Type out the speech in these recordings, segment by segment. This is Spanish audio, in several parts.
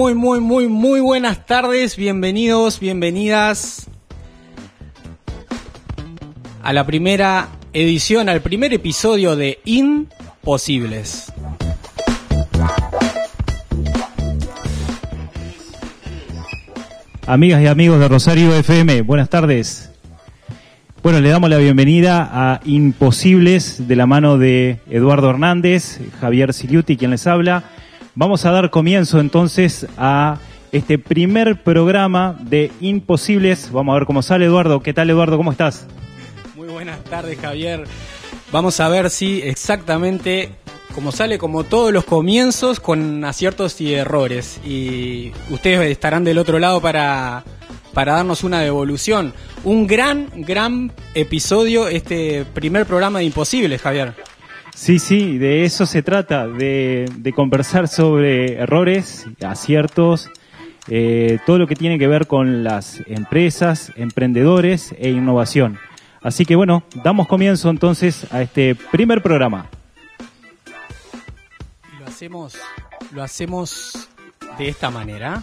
Muy, muy, muy, muy, buenas tardes, bienvenidos, bienvenidas a la primera edición, al primer episodio de Imposibles. Amigas y amigos de Rosario FM, buenas tardes. Bueno, le damos la bienvenida a Imposibles de la mano de Eduardo Hernández, Javier Siliuti, quien les habla. Vamos a dar comienzo entonces a este primer programa de Imposibles. Vamos a ver cómo sale Eduardo. ¿Qué tal Eduardo? ¿Cómo estás? Muy buenas tardes Javier. Vamos a ver si exactamente como sale como todos los comienzos con aciertos y errores. Y ustedes estarán del otro lado para, para darnos una devolución. Un gran, gran episodio, este primer programa de Imposibles, Javier. Sí, sí, de eso se trata, de, de conversar sobre errores, aciertos, eh, todo lo que tiene que ver con las empresas, emprendedores e innovación. Así que bueno, damos comienzo entonces a este primer programa. Lo hacemos, lo hacemos de esta manera.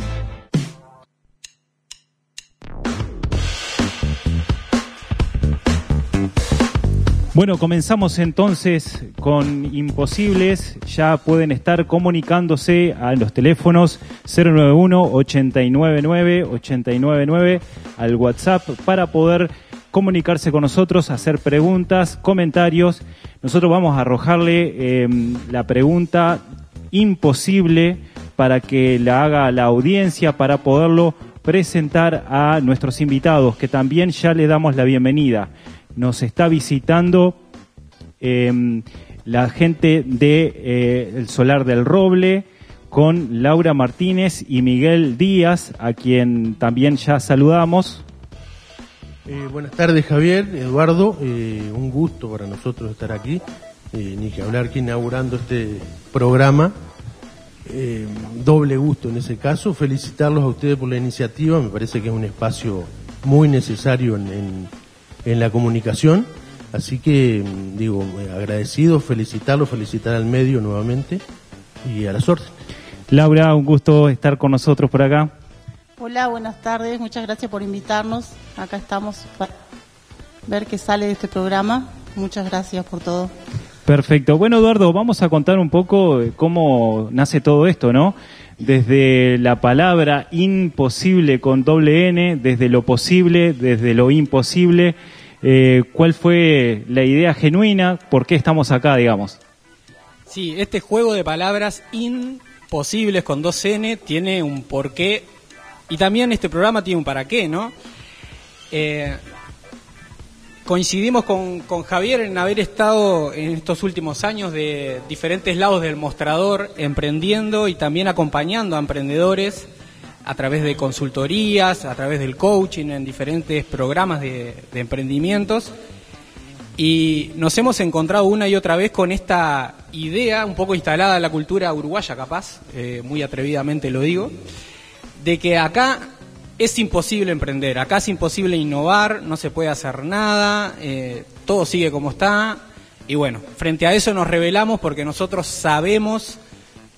Bueno, comenzamos entonces con Imposibles. Ya pueden estar comunicándose a los teléfonos 091-899-899 al WhatsApp para poder comunicarse con nosotros, hacer preguntas, comentarios. Nosotros vamos a arrojarle eh, la pregunta imposible para que la haga la audiencia, para poderlo presentar a nuestros invitados, que también ya le damos la bienvenida nos está visitando eh, la gente de eh, el Solar del Roble con Laura Martínez y Miguel Díaz, a quien también ya saludamos. Eh, buenas tardes Javier, Eduardo, eh, un gusto para nosotros estar aquí, ni que hablar que inaugurando este programa, doble gusto en ese caso, felicitarlos a ustedes por la iniciativa, me parece que es un espacio muy necesario en, en- en la comunicación, así que mm, digo, eh, agradecido, felicitarlos, felicitar al medio nuevamente y a las órdenes. Laura, un gusto estar con nosotros por acá. Hola, buenas tardes. Muchas gracias por invitarnos. Acá estamos para ver qué sale de este programa. Muchas gracias por todo. Perfecto. Bueno, Eduardo, vamos a contar un poco cómo nace todo esto, ¿no? Desde la palabra imposible con doble N, desde lo posible, desde lo imposible. eh, ¿Cuál fue la idea genuina? ¿Por qué estamos acá, digamos? Sí, este juego de palabras imposibles con dos N tiene un porqué y también este programa tiene un para qué, ¿no? Eh, coincidimos con, Javier en haber estado en estos últimos años de diferentes lados del mostrador emprendiendo y también acompañando a emprendedores a través de consultorías, a través del coaching en diferentes programas de, de emprendimientos. Y nos hemos encontrado una y otra vez con esta idea, un poco instalada en la cultura uruguaya capaz, eh, muy atrevidamente lo digo, de que acá es imposible emprender, acá es imposible innovar, no se puede hacer nada, eh, todo sigue como está. Y bueno, frente a eso nos revelamos porque nosotros sabemos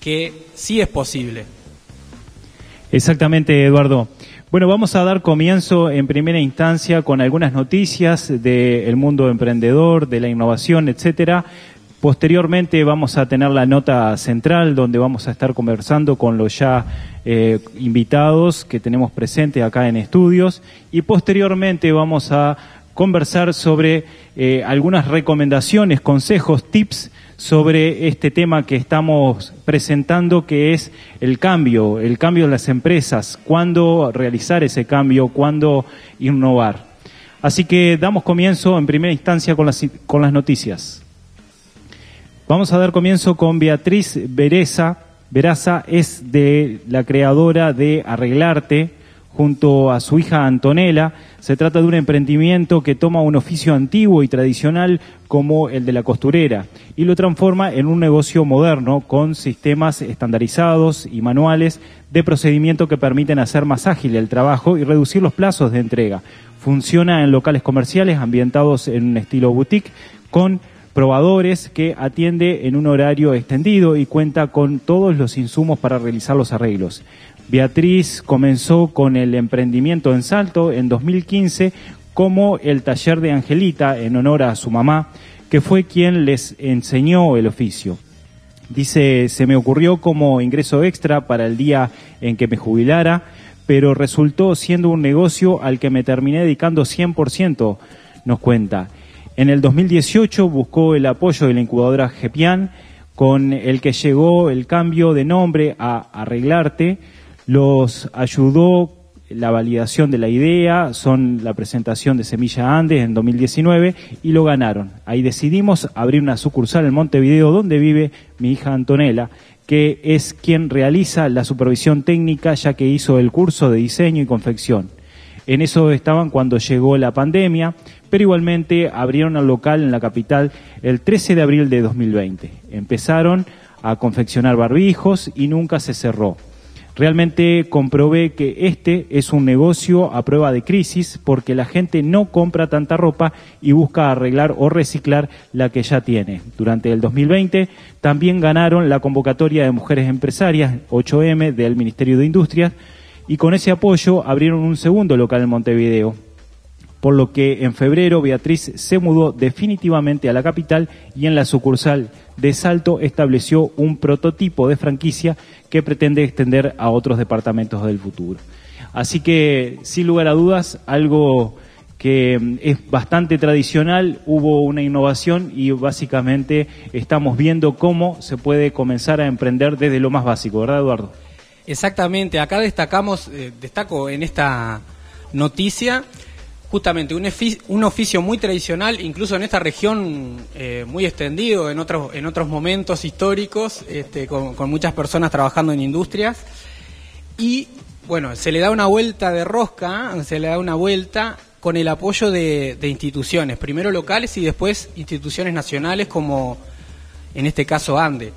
que sí es posible. Exactamente, Eduardo. Bueno, vamos a dar comienzo en primera instancia con algunas noticias del mundo emprendedor, de la innovación, etcétera. Posteriormente vamos a tener la nota central donde vamos a estar conversando con los ya eh, invitados que tenemos presentes acá en estudios y posteriormente vamos a conversar sobre eh, algunas recomendaciones, consejos, tips sobre este tema que estamos presentando, que es el cambio, el cambio en las empresas, cuándo realizar ese cambio, cuándo innovar. Así que damos comienzo en primera instancia con las, con las noticias. Vamos a dar comienzo con Beatriz Bereza. Veraza es de la creadora de Arreglarte junto a su hija Antonella. Se trata de un emprendimiento que toma un oficio antiguo y tradicional como el de la costurera y lo transforma en un negocio moderno con sistemas estandarizados y manuales de procedimiento que permiten hacer más ágil el trabajo y reducir los plazos de entrega. Funciona en locales comerciales ambientados en un estilo boutique con probadores que atiende en un horario extendido y cuenta con todos los insumos para realizar los arreglos. Beatriz comenzó con el emprendimiento en Salto en 2015 como el taller de Angelita en honor a su mamá, que fue quien les enseñó el oficio. Dice, se me ocurrió como ingreso extra para el día en que me jubilara, pero resultó siendo un negocio al que me terminé dedicando 100%, nos cuenta. En el 2018 buscó el apoyo de la incubadora GEPIAN, con el que llegó el cambio de nombre a Arreglarte. Los ayudó la validación de la idea, son la presentación de Semilla Andes en 2019 y lo ganaron. Ahí decidimos abrir una sucursal en Montevideo donde vive mi hija Antonella, que es quien realiza la supervisión técnica ya que hizo el curso de diseño y confección. En eso estaban cuando llegó la pandemia, pero igualmente abrieron el local en la capital el 13 de abril de 2020. Empezaron a confeccionar barbijos y nunca se cerró. Realmente comprobé que este es un negocio a prueba de crisis porque la gente no compra tanta ropa y busca arreglar o reciclar la que ya tiene. Durante el 2020 también ganaron la convocatoria de mujeres empresarias 8M del Ministerio de Industrias y con ese apoyo abrieron un segundo local en Montevideo por lo que en febrero Beatriz se mudó definitivamente a la capital y en la sucursal de Salto estableció un prototipo de franquicia que pretende extender a otros departamentos del futuro. Así que, sin lugar a dudas, algo que mm, es bastante tradicional, hubo una innovación y básicamente estamos viendo cómo se puede comenzar a emprender desde lo más básico, ¿verdad, Eduardo? Exactamente, acá destacamos, eh, destaco en esta noticia justamente un, oficio muy tradicional, incluso en esta región eh, muy extendido, en otros, en otros momentos históricos, este, con, muchas personas trabajando en industrias. Y bueno, se le da una vuelta de rosca, se le da una vuelta con el apoyo de instituciones, primero locales y después instituciones nacionales como en este caso ANDE.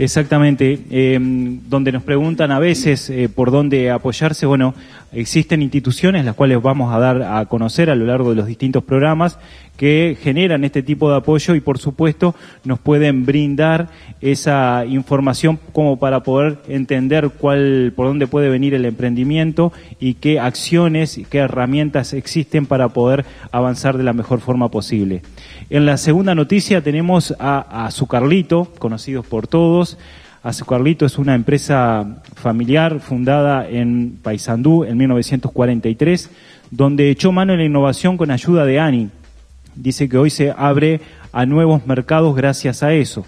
Exactamente, em, donde nos preguntan a veces eh, por dónde apoyarse, bueno, existen instituciones las cuales vamos a dar a conocer a lo largo de los distintos programas que generan este tipo de apoyo y por supuesto nos pueden brindar esa información como para poder entender cuál, por dónde puede venir el emprendimiento y qué acciones y qué herramientas existen para poder avanzar de la mejor forma posible. En la segunda noticia tenemos a, a Carlito, conocidos por todos. Azucarlito es una empresa familiar fundada en Paysandú en 1943, donde echó mano en la innovación con ayuda de ANI, dice que hoy se abre a nuevos mercados gracias a eso.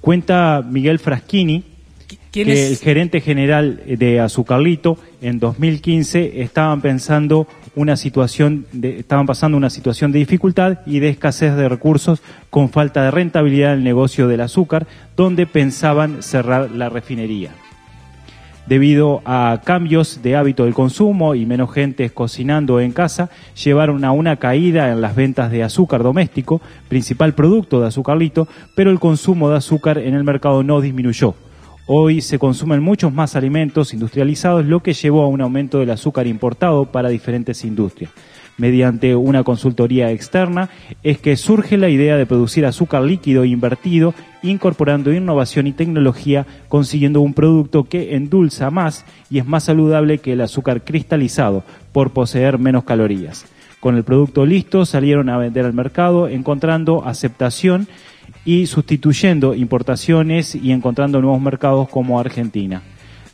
Cuenta Miguel Fraschini, que el gerente general de Azucarlito en 2015 estaban pensando una situación de, estaban pasando una situación de dificultad y de escasez de recursos con falta de rentabilidad en el negocio del azúcar, donde pensaban cerrar la refinería debido a cambios de hábito del consumo y menos gente cocinando en casa, llevaron a una caída en las ventas de azúcar doméstico, principal producto de azucarlito, pero el consumo de azúcar en el mercado no disminuyó. Hoy se consumen muchos más alimentos industrializados, lo que llevó a un aumento del azúcar importado para diferentes industrias mediante una consultoría externa, es que surge la idea de producir azúcar líquido invertido, incorporando innovación y tecnología, consiguiendo un producto que endulza más y es más saludable que el azúcar cristalizado, por poseer menos calorías. Con el producto listo salieron a vender al mercado, encontrando aceptación y sustituyendo importaciones y encontrando nuevos mercados como Argentina.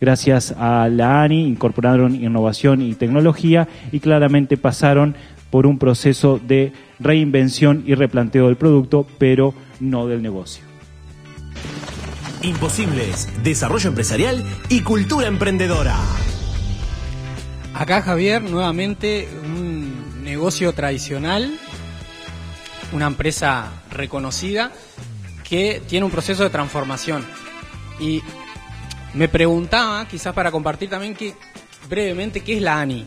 Gracias a la ANI incorporaron innovación y tecnología y claramente pasaron por un proceso de reinvención y replanteo del producto, pero no del negocio. Imposibles, desarrollo empresarial y cultura emprendedora. Acá Javier, nuevamente un negocio tradicional, una empresa reconocida que tiene un proceso de transformación. Y me preguntaba, quizás para compartir también que brevemente, ¿qué es la ANI?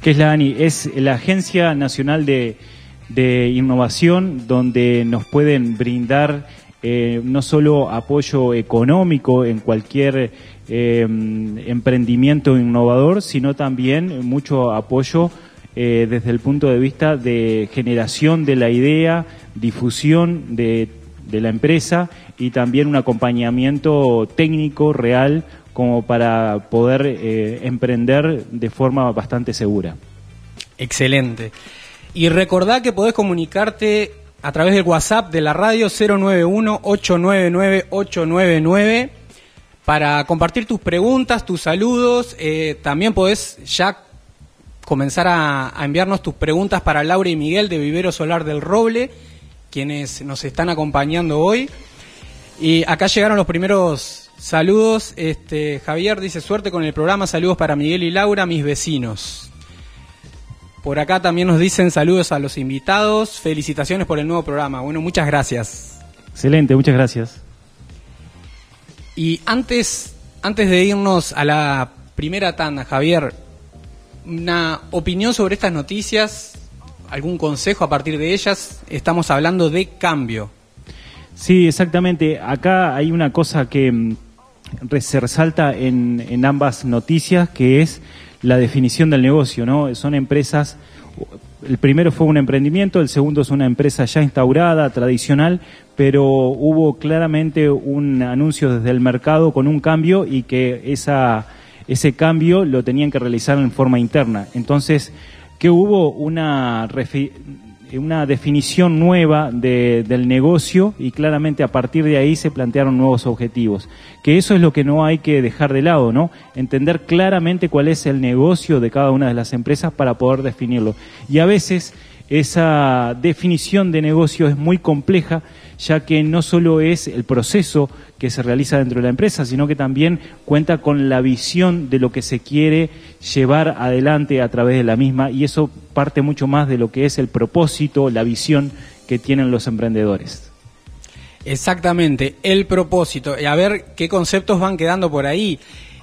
¿Qué es la ANI? Es la Agencia Nacional de, de Innovación, donde nos pueden brindar eh, no solo apoyo económico en cualquier eh, emprendimiento innovador, sino también mucho apoyo eh, desde el punto de vista de generación de la idea, difusión de, la empresa y también un acompañamiento técnico real como para poder eh, emprender de forma bastante segura. Excelente. Y recordá que podés comunicarte a través del WhatsApp de la radio 091-899-899 para compartir tus preguntas, tus saludos. Eh, también podés ya comenzar a, a enviarnos tus preguntas para Laura y Miguel de Vivero Solar del Roble, quienes nos están acompañando hoy. Y acá llegaron los primeros Saludos, este, Javier dice suerte con el programa, saludos para Miguel y Laura, mis vecinos. Por acá también nos dicen saludos a los invitados, felicitaciones por el nuevo programa. Bueno, muchas gracias. Excelente, muchas gracias. Y antes, antes de irnos a la primera tanda, Javier, una opinión sobre estas noticias, algún consejo a partir de ellas. Estamos hablando de cambio. Sí, exactamente. Acá hay una cosa que mm, se resalta en, en ambas noticias, que es la definición del negocio, ¿no? Son empresas, el primero fue un emprendimiento, el segundo es una empresa ya instaurada, tradicional, pero hubo claramente un anuncio desde el mercado con un cambio y que esa, ese cambio lo tenían que realizar en forma interna. Entonces, que hubo una una definición nueva de, del negocio y claramente a partir de ahí se plantearon nuevos objetivos. Que eso es lo que no hay que dejar de lado, ¿no? Entender claramente cuál es el negocio de cada una de las empresas para poder definirlo. Y a veces esa definición de negocio es muy compleja, ya que no solo es el proceso que se realiza dentro de la empresa, sino que también cuenta con la visión de lo que se quiere llevar adelante a través de la misma y eso parte mucho más de lo que es el propósito, la visión que tienen los emprendedores. Exactamente, el propósito. A ver qué conceptos van quedando por ahí.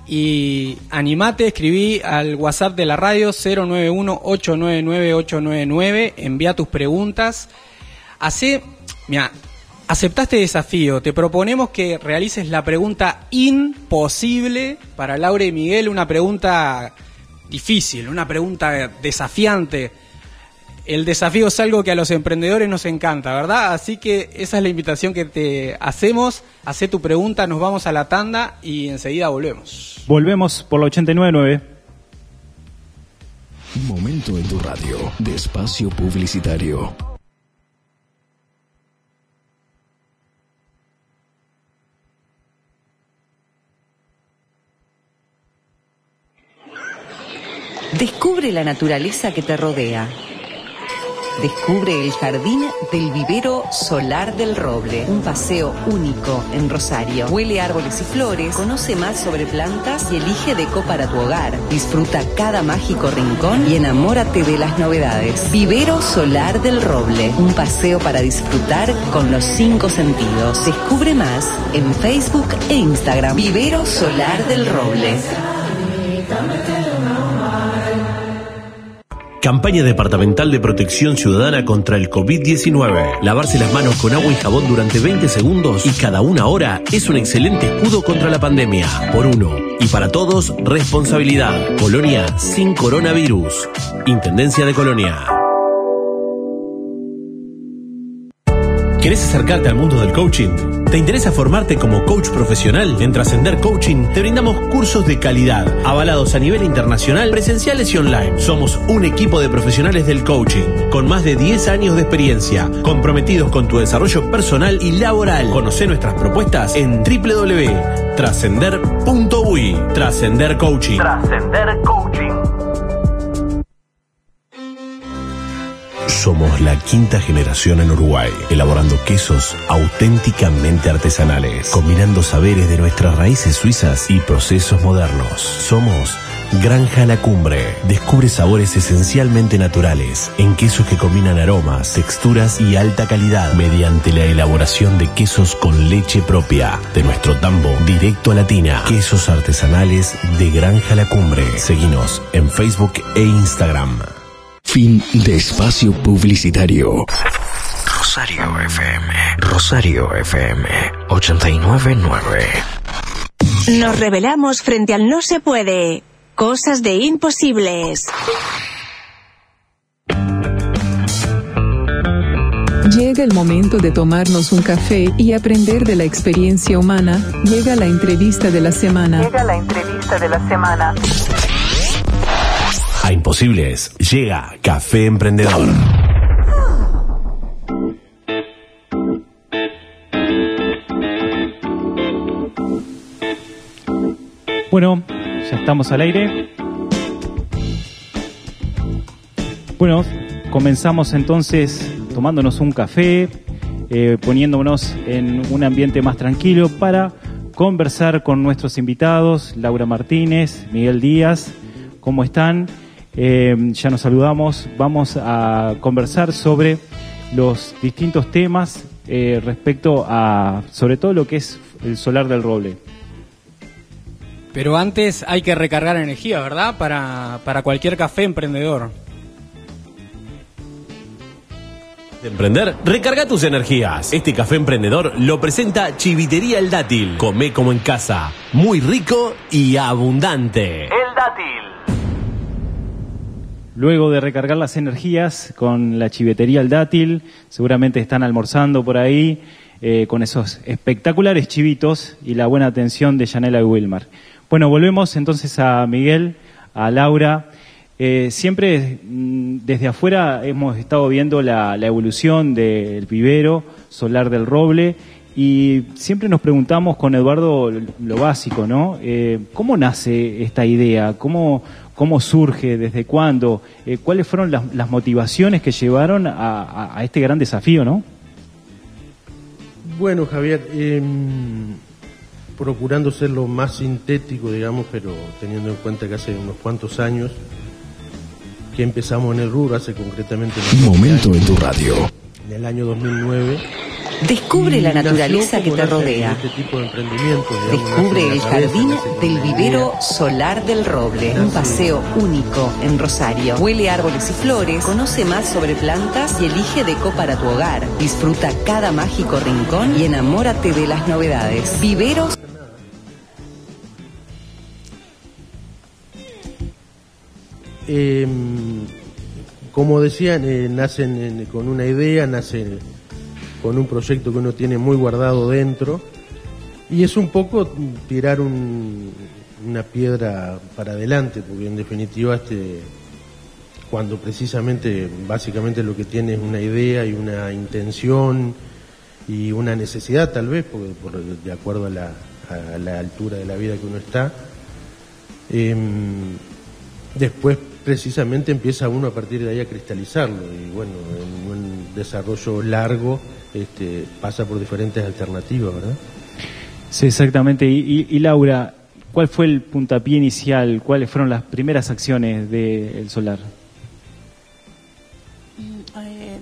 Y animate, escribí al WhatsApp de la radio 091-899-899, envía tus preguntas. Hace, mira, aceptaste desafío, te proponemos que realices la pregunta imposible para Laura y Miguel, una pregunta difícil, una pregunta desafiante. El desafío es algo que a los emprendedores nos encanta, ¿verdad? Así que esa es la invitación que te hacemos. Hacé tu pregunta, nos vamos a la tanda y enseguida volvemos. Volvemos por la 89.9. Momento en tu radio de espacio publicitario. Descubre la naturaleza que te rodea. Descubre el jardín del vivero solar del roble, un paseo único en Rosario. Huele árboles y flores, conoce más sobre plantas y elige deco para tu hogar. Disfruta cada mágico rincón y enamórate de las novedades. Vivero solar del roble, un paseo para disfrutar con los cinco sentidos. Descubre más en Facebook e Instagram. Vivero solar del roble. Campaña departamental de protección ciudadana contra el COVID-19. Lavarse las manos con agua y jabón durante 20 segundos y cada una hora es un excelente escudo contra la pandemia. Por uno. Y para todos, responsabilidad. Colonia sin coronavirus. Intendencia de Colonia. ¿Querés acercarte al mundo del coaching? ¿Te interesa formarte como coach profesional? En Trascender Coaching te brindamos cursos de calidad, avalados a nivel internacional, presenciales y online. Somos un equipo de profesionales del coaching, con más de 10 años de experiencia, comprometidos con tu desarrollo personal y laboral. Conoce nuestras propuestas en www.trascender.uy. Trascender Coaching. Trascender Coaching. Somos la quinta generación en Uruguay, elaborando quesos auténticamente artesanales, combinando saberes de nuestras raíces suizas y procesos modernos. Somos Granja La Cumbre. Descubre sabores esencialmente naturales en quesos que combinan aromas, texturas y alta calidad mediante la elaboración de quesos con leche propia de nuestro tambo directo a Latina. Quesos artesanales de Granja La Cumbre. Seguinos en Facebook e Instagram. Fin de espacio publicitario. Rosario FM. Rosario FM 899. Nos revelamos frente al no se puede. Cosas de imposibles. Llega el momento de tomarnos un café y aprender de la experiencia humana. Llega la entrevista de la semana. Llega la entrevista de la semana. A Imposibles llega Café Emprendedor. Bueno, ya estamos al aire. Bueno, comenzamos entonces tomándonos un café, eh, poniéndonos en un ambiente más tranquilo para conversar con nuestros invitados, Laura Martínez, Miguel Díaz, ¿cómo están? Eh, ya nos saludamos, vamos a conversar sobre los distintos temas eh, respecto a, sobre todo lo que es el solar del roble. Pero antes hay que recargar energía, ¿verdad? Para, para cualquier café emprendedor. De emprender, recarga tus energías. Este café emprendedor lo presenta Chivitería El Dátil. Come como en casa. Muy rico y abundante. El dátil. Luego de recargar las energías con la chivetería El Dátil, seguramente están almorzando por ahí eh, con esos espectaculares chivitos y la buena atención de Yanela y Wilmar. Bueno, volvemos entonces a Miguel, a Laura. Eh, siempre mm, desde afuera hemos estado viendo la, la evolución del vivero solar del roble y siempre nos preguntamos con Eduardo lo básico, ¿no? Eh, ¿Cómo nace esta idea? ¿Cómo, cómo surge? ¿Desde cuándo? Eh, ¿Cuáles fueron las, las motivaciones que llevaron a, a- a este gran desafío, no? Bueno, Javier, em, procurando ser lo más sintético, digamos, pero teniendo en cuenta que hace unos cuantos años que empezamos en el rubro, hace concretamente Un momento en tu radio. en el año 2009. Descubre la naturaleza que te rodea. Este Descubre el jardín del vivero solar del roble. Un paseo único en Rosario. Huele árboles y flores. Conoce más sobre plantas y elige deco para tu hogar. Disfruta cada mágico rincón y enamórate de las novedades. Viveros Eh, como decían, eh, nacen en- con una idea, nacen con un proyecto que uno tiene muy guardado dentro y es un poco tirar un- una piedra para adelante, porque en definitiva este cuando precisamente básicamente lo que tiene es una idea y una intención y una necesidad tal vez, porque por- de acuerdo a la, a la altura de la vida que uno está, em, después precisamente empieza uno a partir de ahí a cristalizarlo. Y bueno, en un desarrollo largo este, pasa por diferentes alternativas, ¿verdad? Sí, exactamente. Y, y- y Laura, ¿cuál fue el puntapié inicial? ¿Cuáles fueron las primeras acciones del solar? Eh,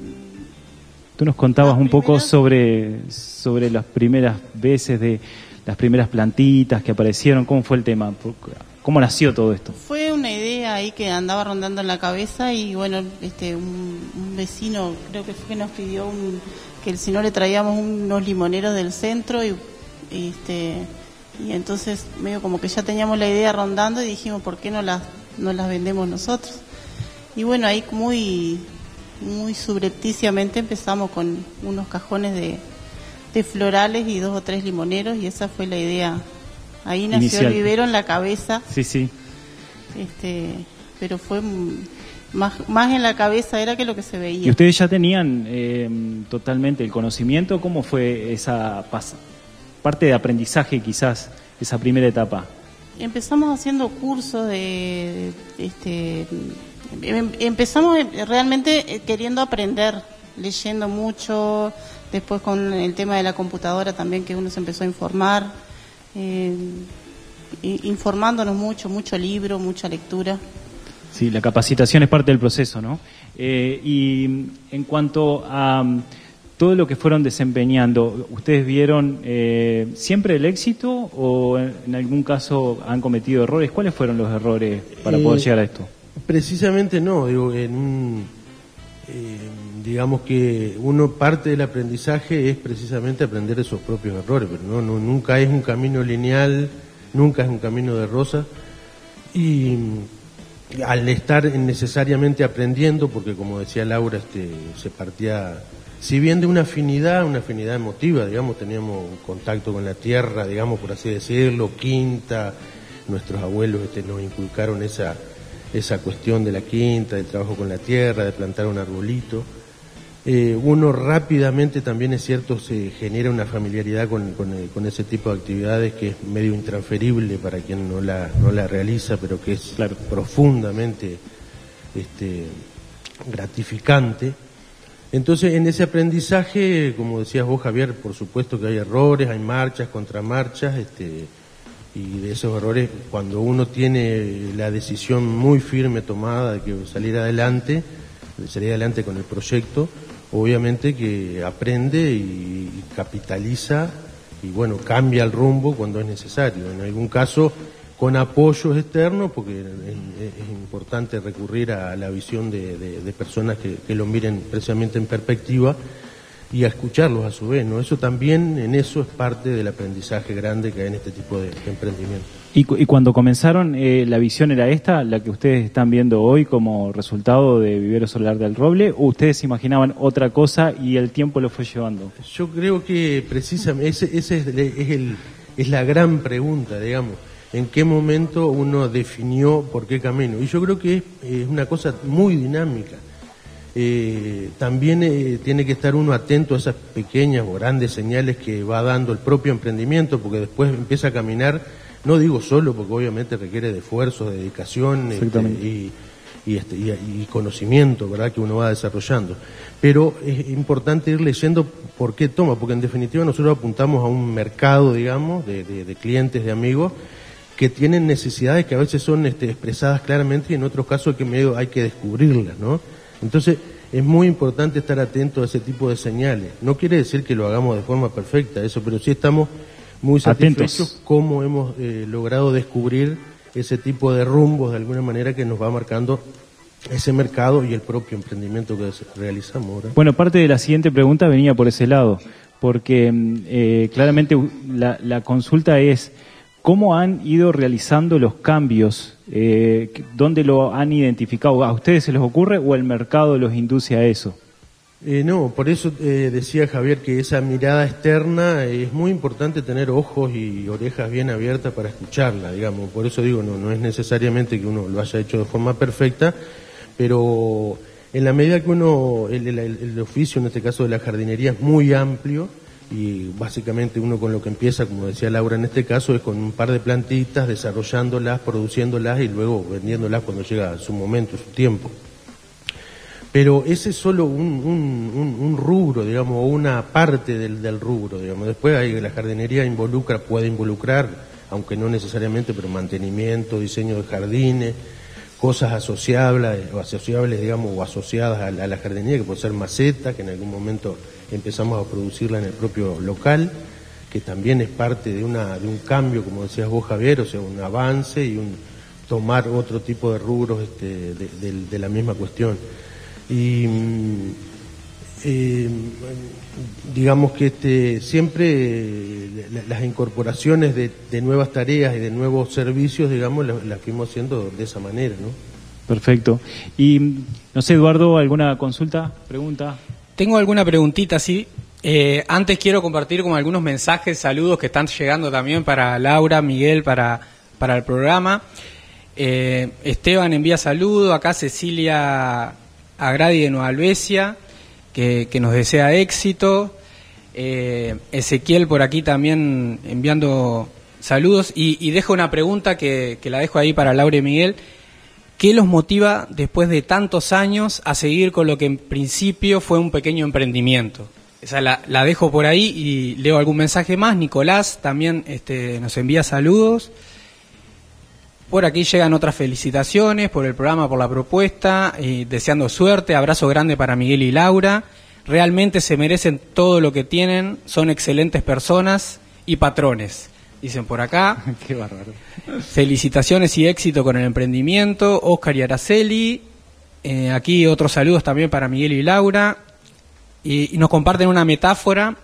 Tú nos contabas Las un poco sobre, sobre las primeras veces de las primeras plantitas que aparecieron. ¿Cómo fue el tema? ¿Cómo nació todo esto? Fue una idea ahí que andaba rondando en la cabeza y bueno, este un, un vecino creo que fue que nos pidió un, que si no le traíamos unos limoneros del centro y este y entonces medio como que ya teníamos la idea rondando y dijimos por qué no las no las vendemos nosotros y bueno ahí muy muy subrepticiamente empezamos con unos cajones de, de florales y dos o tres limoneros y esa fue la idea ahí nació Inicial. el vivero en la cabeza Sí, sí. este pero fue más, más en la cabeza era que lo que se veía ¿Y ustedes ya tenían eh, totalmente el conocimiento? ¿Cómo fue esa parte de aprendizaje quizás, esa primera etapa? empezamos haciendo cursos de, este em- empezamos eh, realmente eh, queriendo aprender leyendo mucho después con el tema de la computadora también que uno se empezó a informar eh, informándonos mucho, mucho libro, mucha lectura. Sí, la capacitación es parte del proceso, ¿no? Eh, y en cuanto a mm, todo lo que fueron desempeñando, ¿ustedes vieron eh, siempre el éxito o en, algún caso han cometido errores? ¿Cuáles fueron los errores para poder Eh, llegar a esto? Precisamente no, digo, en un, eh, digamos que uno parte del aprendizaje es precisamente aprender de sus propios errores, pero no, no nunca es un camino lineal, nunca es un camino de rosa y al estar necesariamente aprendiendo, porque como decía Laura, este, se partía, si bien de una afinidad, una afinidad emotiva, digamos, teníamos contacto con la tierra, digamos, por así decirlo, quinta, nuestros abuelos este, nos inculcaron esa, esa cuestión de la quinta, del trabajo con la tierra, de plantar un arbolito. Eh, uno rápidamente también es cierto se genera una familiaridad con, con, eh, con ese tipo de actividades que es medio intransferible para quien no la, no la realiza, pero que es profundamente este, gratificante. Entonces, en ese aprendizaje, como decías vos, Javier, por supuesto que hay errores, hay marchas, contramarchas, este, y de esos errores, cuando uno tiene la decisión muy firme tomada de que salir adelante, de salir adelante con el proyecto, obviamente que aprende y, capitaliza y bueno, cambia el rumbo cuando es necesario. En algún caso, con apoyos externos, porque es, importante recurrir a la visión de, personas que, lo miren precisamente en perspectiva y a escucharlos a su vez, ¿no? Eso también, en eso es parte del aprendizaje grande que hay en este tipo de, de emprendimiento. Y, cu- y cuando comenzaron, eh, ¿la visión era esta, la que ustedes están viendo hoy como resultado de Vivero Solar del Roble? ¿O ustedes imaginaban otra cosa y el tiempo lo fue llevando? Yo creo que precisamente ese es, es el, es la gran pregunta, digamos. ¿En qué momento uno definió por qué camino? Y yo creo que es, es una cosa muy dinámica. Eh, también eh, tiene que estar uno atento a esas pequeñas o grandes señales que va dando el propio emprendimiento, porque después empieza a caminar, no digo solo, porque obviamente requiere de esfuerzo, de dedicación este, y, y, este, y, y conocimiento, ¿verdad?, que uno va desarrollando. Pero es importante ir leyendo por qué toma, porque en definitiva nosotros apuntamos a un mercado, digamos, de, de- de clientes, de amigos, que tienen necesidades que a veces son este, expresadas claramente y en otros casos que medio hay que descubrirlas, ¿no? Entonces, es muy importante estar atento a ese tipo de señales. No quiere decir que lo hagamos de forma perfecta, eso, pero sí estamos muy Atentos. satisfechos cómo hemos eh, logrado descubrir ese tipo de rumbos de alguna manera que nos va marcando ese mercado y el propio emprendimiento que realizamos ahora. Bueno, parte de la siguiente pregunta venía por ese lado, porque mm, eh, claramente la, la consulta es cómo han ido realizando los cambios, eh, dónde lo han identificado, ¿a ustedes se les ocurre o el mercado los induce a eso? Eh, no, por eso eh, decía Javier que esa mirada externa eh, es muy importante tener ojos y orejas bien abiertas para escucharla, digamos. Por eso digo, no, no es necesariamente que uno lo haya hecho de forma perfecta, pero en la medida que uno, el, el- el oficio en este caso de la jardinería es muy amplio y básicamente uno con lo que empieza, como decía Laura en este caso, es con un par de plantitas, desarrollándolas, produciéndolas y luego vendiéndolas cuando llega su momento, su tiempo. Pero ese es solo un, un- un- un rubro, digamos, o una parte del, del rubro, digamos. Después hay, la jardinería involucra, puede involucrar, aunque no necesariamente, pero mantenimiento, diseño de jardines, cosas asociables, o asociables, digamos, o asociadas a, la- jardinería, que puede ser maceta, que en algún momento empezamos a producirla en el propio local, que también es parte de, una, de un cambio, como decías vos, Javier, o sea, un avance y un tomar otro tipo de rubros este, de- de la misma cuestión. Y mm, eh, digamos que este, siempre eh, la- las incorporaciones de, de nuevas tareas y de nuevos servicios, digamos, las, las fuimos haciendo de esa manera, ¿no? Perfecto. Y no sé, Eduardo, ¿alguna consulta, pregunta? Tengo alguna preguntita, sí. Eh, antes quiero compartir como algunos mensajes, saludos que están llegando también para Laura, Miguel, para, para el programa. Eh, Esteban envía saludos, acá Cecilia Agradi de Nueva Albesia, que, nos desea éxito. Eh, Ezequiel por aquí también enviando saludos y, dejo una pregunta que, que la dejo ahí para Laura y Miguel. ¿Qué los motiva después de tantos años a seguir con lo que en principio fue un pequeño emprendimiento? Esa la, la dejo por ahí y leo algún mensaje más. Nicolás también este, nos envía saludos. Por aquí llegan otras felicitaciones por el programa, por la propuesta, y deseando suerte, abrazo grande para Miguel y Laura. Realmente se merecen todo lo que tienen, son excelentes personas y patrones. Dicen por acá. Qué bárbaro. Felicitaciones y éxito con el emprendimiento. Oscar y Araceli. Eh, aquí otros saludos también para Miguel y Laura. Y, y nos comparten una metáfora.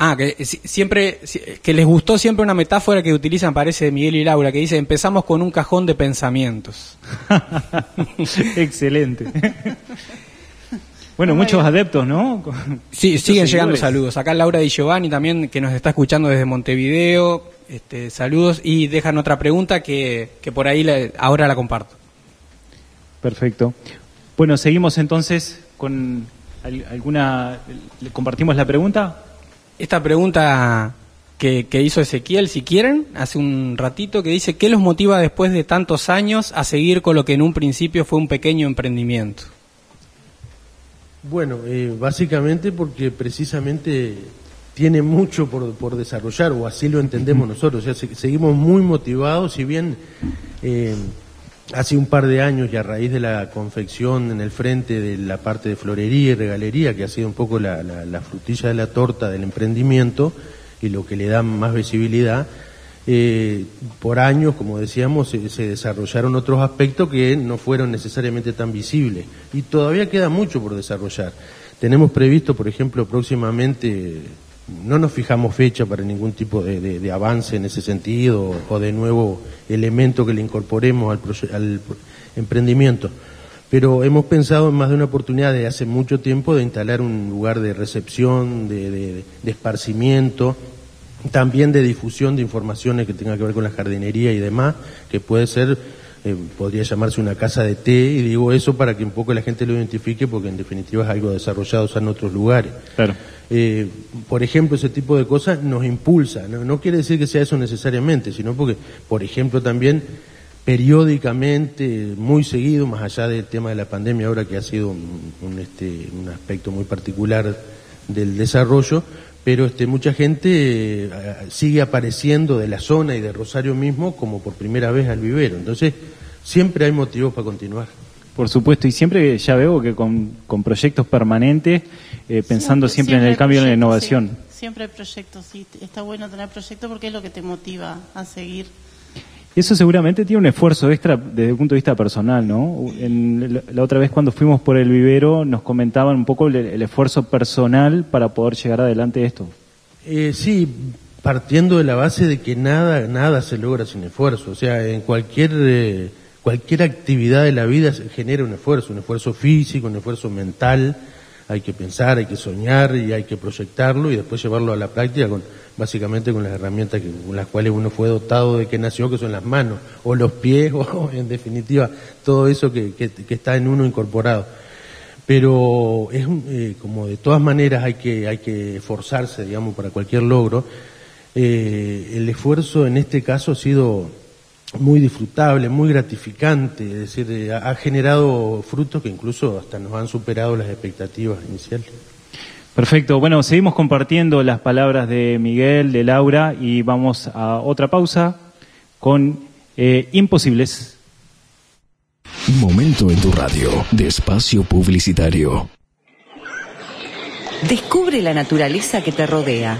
Ah, que si- siempre, si- que les gustó siempre una metáfora que utilizan, parece de Miguel y Laura, que dice, empezamos con un cajón de pensamientos. Excelente. bueno, muchos adeptos, ¿no? Sí, siguen llegando seguidores. saludos. Acá Laura Di Giovanni también, que nos está escuchando desde Montevideo. Este, saludos y dejan otra pregunta que, que por ahí la- ahora la comparto. Perfecto. Bueno, seguimos entonces con al- alguna. ¿le ¿Compartimos la pregunta? Esta pregunta que, que hizo Ezequiel, si quieren, hace un ratito, que dice, ¿qué los motiva después de tantos años a seguir con lo que en un principio fue un pequeño emprendimiento? Bueno, eh, básicamente porque precisamente tiene mucho por, por desarrollar, o así lo entendemos nosotros. O sea, se- seguimos muy motivados, si bien eh, hace un par de años y a raíz de la confección en el frente de la parte de florería y regalería, que ha sido un poco la, la- la frutilla de la torta del emprendimiento y lo que le da más visibilidad, eh, por años, como decíamos, se, se desarrollaron otros aspectos que no fueron necesariamente tan visibles. Y todavía queda mucho por desarrollar. Tenemos previsto, por ejemplo, próximamente, no nos fijamos fecha para ningún tipo de, de- avance en ese sentido o de nuevo elemento que le incorporemos al, al emprendimiento. Pero hemos pensado en más de una oportunidad de hace mucho tiempo de instalar un lugar de recepción, de, esparcimiento, también de difusión de informaciones que tengan que ver con la jardinería y demás, que puede ser, eh, podría llamarse una casa de té, y digo eso para que un poco la gente lo identifique, porque en definitiva es algo desarrollado en otros lugares. Claro. Eh, por ejemplo, ese tipo de cosas nos impulsa. ¿no? no quiere decir que sea eso necesariamente, sino porque, por ejemplo, también periódicamente, muy seguido, más allá del tema de la pandemia ahora que ha sido un, un, este, un aspecto muy particular del desarrollo, pero este, mucha gente eh, sigue apareciendo de la zona y de Rosario mismo como por primera vez al vivero. Entonces, siempre hay motivos para continuar. Por supuesto, y siempre ya veo que con, con proyectos permanentes, eh, pensando siempre, en siempre el cambio y en la innovación. sí. Siempre hay proyectos, sí. Está bueno tener proyectos porque es lo que te motiva a seguir. Eso seguramente tiene un esfuerzo extra desde el punto de vista personal, ¿no? En la- otra vez cuando fuimos por el vivero nos comentaban un poco el, el esfuerzo personal para poder llegar adelante de esto. Eh, sí, partiendo de la base de que nada, nada se logra sin esfuerzo. O sea, en cualquier, eh, cualquier actividad de la vida genera un esfuerzo, un esfuerzo físico, un esfuerzo mental. Hay que pensar, hay que soñar y hay que proyectarlo y después llevarlo a la práctica con, básicamente con las herramientas que, con las cuales uno fue dotado de que nació, que son las manos, o los pies, o en definitiva todo eso que, que, que está en uno incorporado pero es eh, como de todas maneras hay que hay que esforzarse digamos para cualquier logro eh, el esfuerzo en este caso ha sido muy disfrutable muy gratificante es decir eh, ha generado frutos que incluso hasta nos han superado las expectativas iniciales Perfecto, bueno, seguimos compartiendo las palabras de Miguel, de Laura y vamos a otra pausa con eh, Imposibles. Momento en tu radio de espacio publicitario. Descubre la naturaleza que te rodea.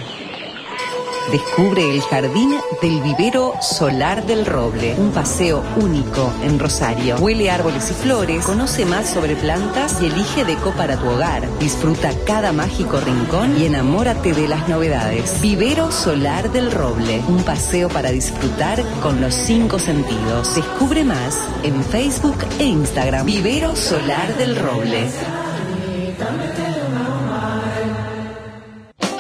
Descubre el jardín del vivero solar del roble, un paseo único en Rosario. Huele árboles y flores, conoce más sobre plantas y elige deco para tu hogar. Disfruta cada mágico rincón y enamórate de las novedades. Vivero solar del roble, un paseo para disfrutar con los cinco sentidos. Descubre más en Facebook e Instagram. Vivero solar del roble.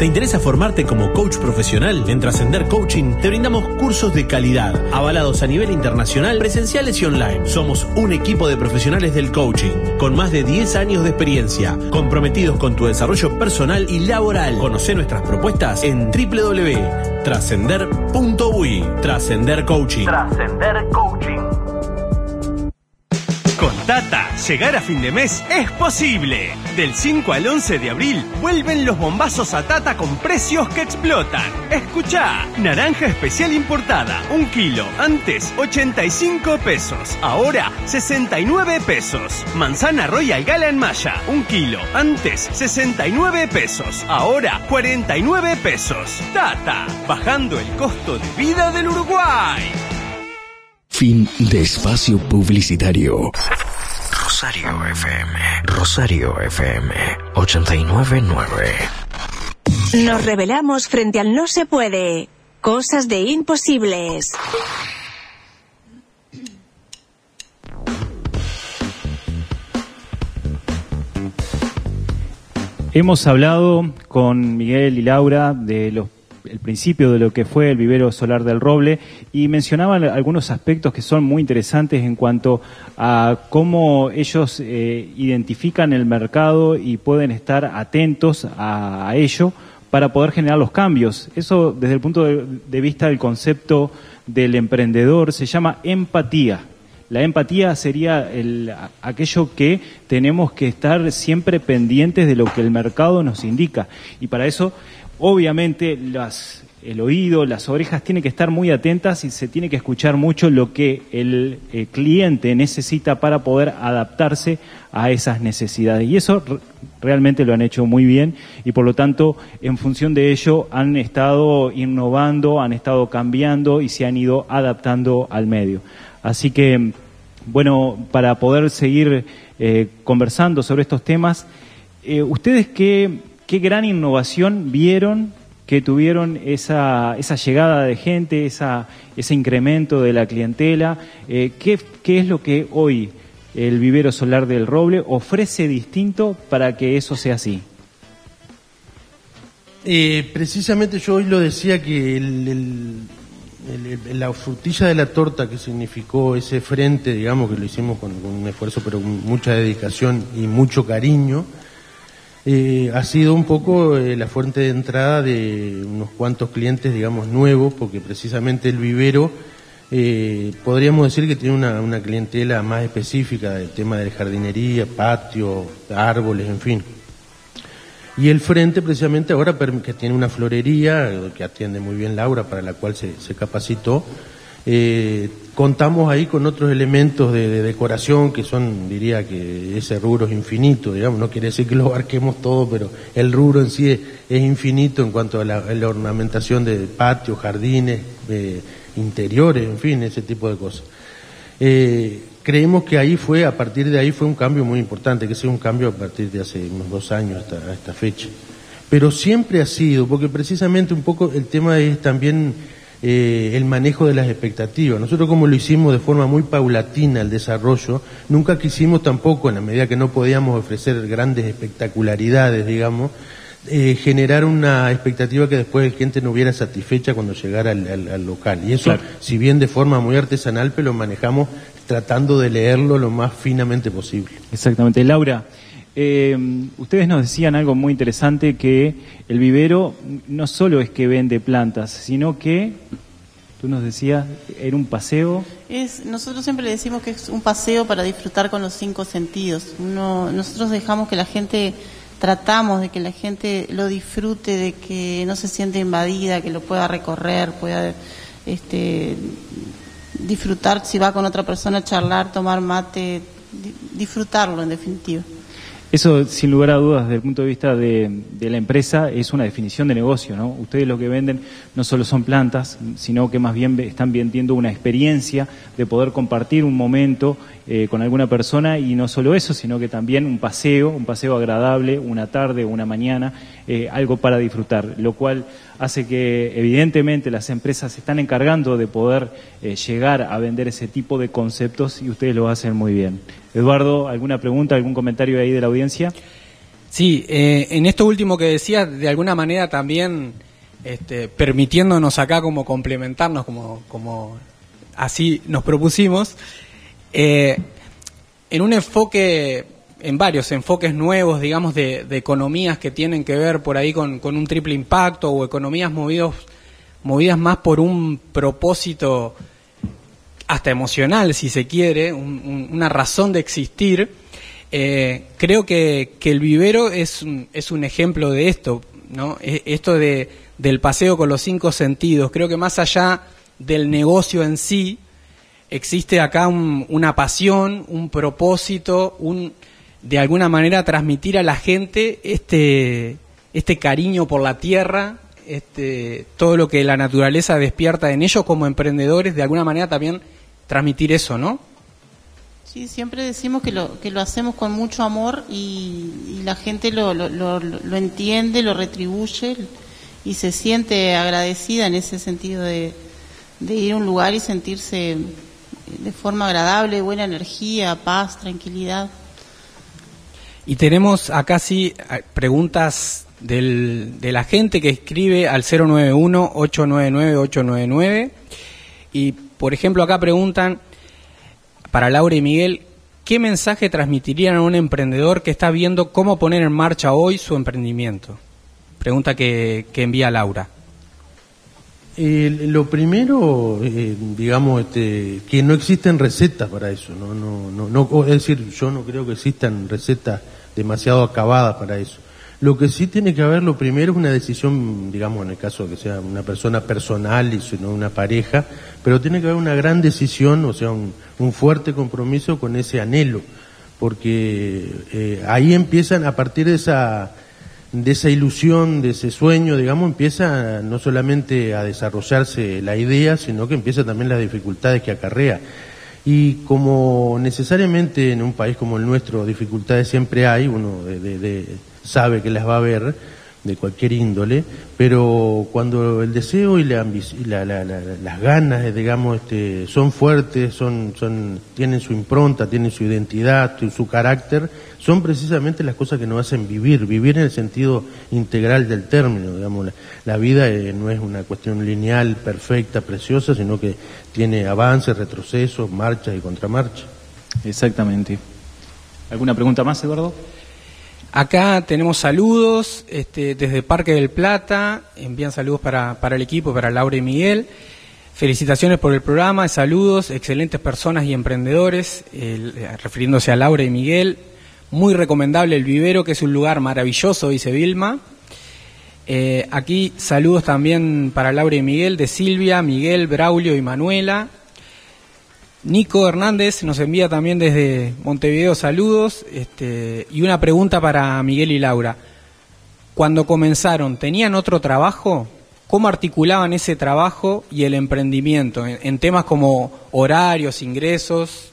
¿Te interesa formarte como coach profesional? En Trascender Coaching te brindamos cursos de calidad, avalados a nivel internacional, presenciales y online. Somos un equipo de profesionales del coaching, con más de 10 años de experiencia, comprometidos con tu desarrollo personal y laboral. Conoce nuestras propuestas en www.trascender.ui. Trascender Coaching. Trascender Coaching. Con Tata, llegar a fin de mes es posible. Del 5 al 11 de abril vuelven los bombazos a Tata con precios que explotan. Escucha, naranja especial importada, un kilo, antes 85 pesos, ahora 69 pesos. Manzana Royal Gala en Maya, un kilo, antes 69 pesos, ahora 49 pesos. Tata, bajando el costo de vida del Uruguay. Fin de espacio publicitario. Rosario FM. Rosario FM 899. Nos revelamos frente al no se puede. Cosas de imposibles. Hemos hablado con Miguel y Laura de los el principio de lo que fue el vivero solar del roble y mencionaban algunos aspectos que son muy interesantes en cuanto a cómo ellos eh, identifican el mercado y pueden estar atentos a, ello para poder generar los cambios. Eso desde el punto de vista del concepto del emprendedor se llama empatía. La empatía sería el, aquello que tenemos que estar siempre pendientes de lo que el mercado nos indica. Y para eso obviamente las, el oído, las orejas tienen que estar muy atentas y se tiene que escuchar mucho lo que el, el cliente necesita para poder adaptarse a esas necesidades. Y eso realmente lo han hecho muy bien y por lo tanto en función de ello han estado innovando, han estado cambiando y se han ido adaptando al medio. Así que, bueno, para poder seguir eh, conversando sobre estos temas, eh, ¿ustedes qué, qué gran innovación vieron que tuvieron esa, esa llegada de gente, esa, ese incremento de la clientela? Eh, ¿qué, ¿Qué es lo que hoy el vivero solar del Roble ofrece distinto para que eso sea así? Eh, precisamente yo hoy lo decía que el, el, el, la frutilla de la torta que significó ese frente, digamos que lo hicimos con, con un esfuerzo pero con mucha dedicación y mucho cariño, eh, ha sido un poco eh, la fuente de entrada de unos cuantos clientes, digamos, nuevos, porque precisamente el vivero eh, podríamos decir que tiene una, una, clientela más específica del tema de jardinería, patio, árboles, en fin. Y el frente precisamente ahora que tiene una florería que atiende muy bien Laura, para la cual se, capacitó, eh, contamos ahí con otros elementos de, de, decoración que son, diría que ese rubro es infinito, digamos, no quiere decir que lo abarquemos todo, pero el rubro en sí es, infinito en cuanto a la, ornamentación de patios, jardines, eh, interiores, en fin, ese tipo de cosas. Eh, creemos que ahí fue, a partir de ahí fue un cambio muy importante, que sea un cambio a partir de hace unos dos años hasta, esta fecha. Pero siempre ha sido, porque precisamente un poco el tema es también eh, el manejo de las expectativas. Nosotros como lo hicimos de forma muy paulatina el desarrollo, nunca quisimos tampoco, en la medida que no podíamos ofrecer grandes espectacularidades, digamos, eh, generar una expectativa que después el cliente no hubiera satisfecha cuando llegara al, al, al local. Y eso, claro. si bien de forma muy artesanal, pero lo manejamos tratando de leerlo lo más finamente posible. Exactamente. Laura, eh, ustedes nos decían algo muy interesante, que el vivero no solo es que vende plantas, sino que, tú nos decías, era un paseo. Es, nosotros siempre le decimos que es un paseo para disfrutar con los cinco sentidos. Uno, nosotros dejamos que la gente, tratamos de que la gente lo disfrute, de que no se siente invadida, que lo pueda recorrer, pueda este, disfrutar si va con otra persona, charlar, tomar mate, disfrutarlo en definitiva. Eso, sin lugar a dudas, desde el punto de vista de, la empresa, es una definición de negocio, ¿no? Ustedes lo que venden no solo son plantas, sino que más bien están vendiendo una experiencia de poder compartir un momento eh, con alguna persona y no solo eso, sino que también un paseo, un paseo agradable, una tarde, una mañana, eh, algo para disfrutar, lo cual hace que evidentemente las empresas se están encargando de poder eh, llegar a vender ese tipo de conceptos y ustedes lo hacen muy bien. Eduardo, ¿alguna pregunta, algún comentario ahí de la audiencia? Sí, eh, en esto último que decías, de alguna manera también este, permitiéndonos acá como complementarnos, como, como así nos propusimos, eh, en un enfoque, en varios enfoques nuevos, digamos, de, economías que tienen que ver por ahí con, con un triple impacto o economías movidos, movidas más por un propósito hasta emocional, si se quiere, un- un- una razón de existir, eh, creo que, que el vivero es un, es un ejemplo de esto, ¿no? E- Esto de, del paseo con los cinco sentidos. Creo que más allá del negocio en sí, existe acá un- una pasión, un propósito, un de alguna manera transmitir a la gente este, este cariño por la tierra, este, todo lo que la naturaleza despierta en ellos como emprendedores, de alguna manera también transmitir eso, ¿no? Sí, siempre decimos que lo, que lo hacemos con mucho amor y, y la gente lo, lo, lo, lo entiende, lo retribuye y se siente agradecida en ese sentido de, de ir a un lugar y sentirse de forma agradable, buena energía, paz, tranquilidad. Y tenemos acá sí eh, preguntas del, de la gente que escribe al 091-899-899. Y, por ejemplo, acá preguntan para Laura y Miguel, ¿qué mensaje transmitirían a un emprendedor que está viendo cómo poner en marcha hoy su emprendimiento? Pregunta que, que envía Laura. Eh, lo primero, eh, digamos, este, que no existen recetas para eso, ¿no? No, no, no, es decir, yo no creo que existan recetas demasiado acabadas para eso. Lo que sí tiene que haber, lo primero, es una decisión, digamos, en el caso de que sea una persona personal y no una pareja, pero tiene que haber una gran decisión, o sea, un, un fuerte compromiso con ese anhelo, porque eh, ahí empiezan, a partir de esa, de esa ilusión, de ese sueño, digamos, empieza no solamente a desarrollarse la idea, sino que empieza también las dificultades que acarrea. Y como necesariamente en un país como el nuestro dificultades siempre hay, uno de- de- de- sabe que las va a haber de cualquier índole, pero cuando el deseo y, la la- la- la- las ganas, digamos, este, son fuertes, son, son, tienen su impronta, tienen su identidad, su, carácter, son precisamente las cosas que nos hacen vivir, vivir en el sentido integral del término, digamos, la, la vida eh, no es una cuestión lineal, perfecta, preciosa, sino que tiene avances, retrocesos, marchas y contramarchas. Exactamente. ¿Alguna pregunta más, Eduardo? Acá tenemos saludos este, desde Parque del Plata, envían saludos para, para el equipo, para Laura y Miguel. Felicitaciones por el programa, saludos, excelentes personas y emprendedores, eh, refiriéndose a Laura y Miguel. Muy recomendable el vivero, que es un lugar maravilloso, dice Vilma. Eh, aquí saludos también para Laura y Miguel, de Silvia, Miguel, Braulio y Manuela. Nico Hernández nos envía también desde Montevideo saludos este, y una pregunta para Miguel y Laura. Cuando comenzaron, ¿tenían otro trabajo? ¿Cómo articulaban ese trabajo y el emprendimiento en, en temas como horarios, ingresos?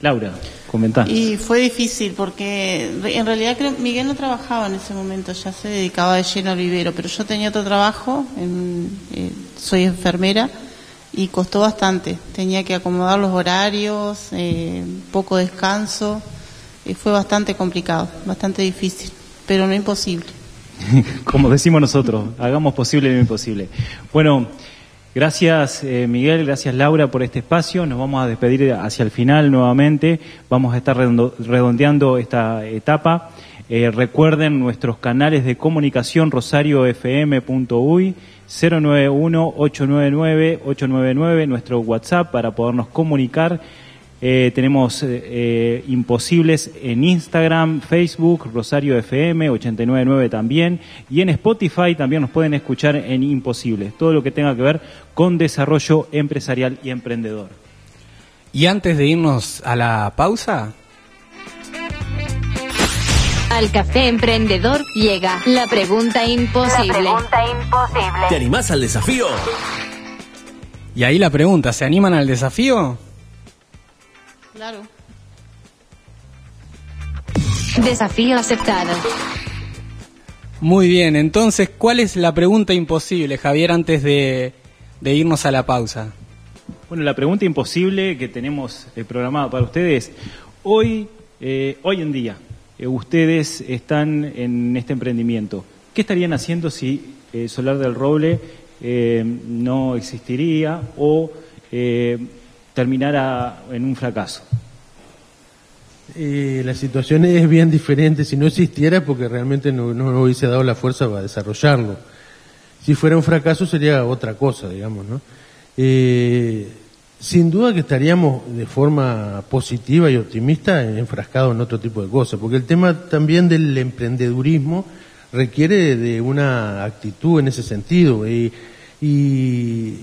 Laura, comentá. Y fue difícil porque en realidad creo Miguel no trabajaba en ese momento, ya se dedicaba de lleno al vivero, pero yo tenía otro trabajo, en- eh, soy enfermera y costó bastante. Tenía que acomodar los horarios, eh, poco descanso, y fue bastante complicado, bastante difícil, pero no imposible. Como decimos nosotros, hagamos posible lo imposible. Bueno, gracias eh, Miguel, gracias Laura por este espacio. Nos vamos a despedir hacia el final nuevamente. Vamos a estar redondeando esta etapa. Eh, recuerden nuestros canales de comunicación rosariofm.uy 091-899-899, nuestro WhatsApp para podernos comunicar. Eh, tenemos eh, eh, Imposibles en Instagram, Facebook, Rosario FM 899 también. Y en Spotify también nos pueden escuchar en Imposibles. Todo lo que tenga que ver con desarrollo empresarial y emprendedor. Y antes de irnos a la pausa, Al café emprendedor llega la pregunta imposible. pregunta imposible. ¿Te animás al desafío? y ahí la pregunta, ¿se animan al desafío? Claro. Desafío aceptado. Muy bien, entonces, ¿cuál es la pregunta imposible, Javier, antes de, de irnos a la pausa? Bueno, la pregunta imposible que tenemos eh, programada para ustedes, hoy, eh, hoy en día, eh, ustedes están en este emprendimiento. ¿Qué estarían haciendo si eh, Solar del Roble eh, no existiría o terminara en un fracaso? La situación es bien diferente si no existiera porque realmente no, no hubiese dado la fuerza para desarrollarlo. Si fuera un fracaso sería otra cosa, digamos, ¿no? Sin duda que estaríamos de forma positiva y optimista enfrascados en otro tipo de cosas, porque el tema también del emprendedurismo requiere de una actitud en ese sentido y, y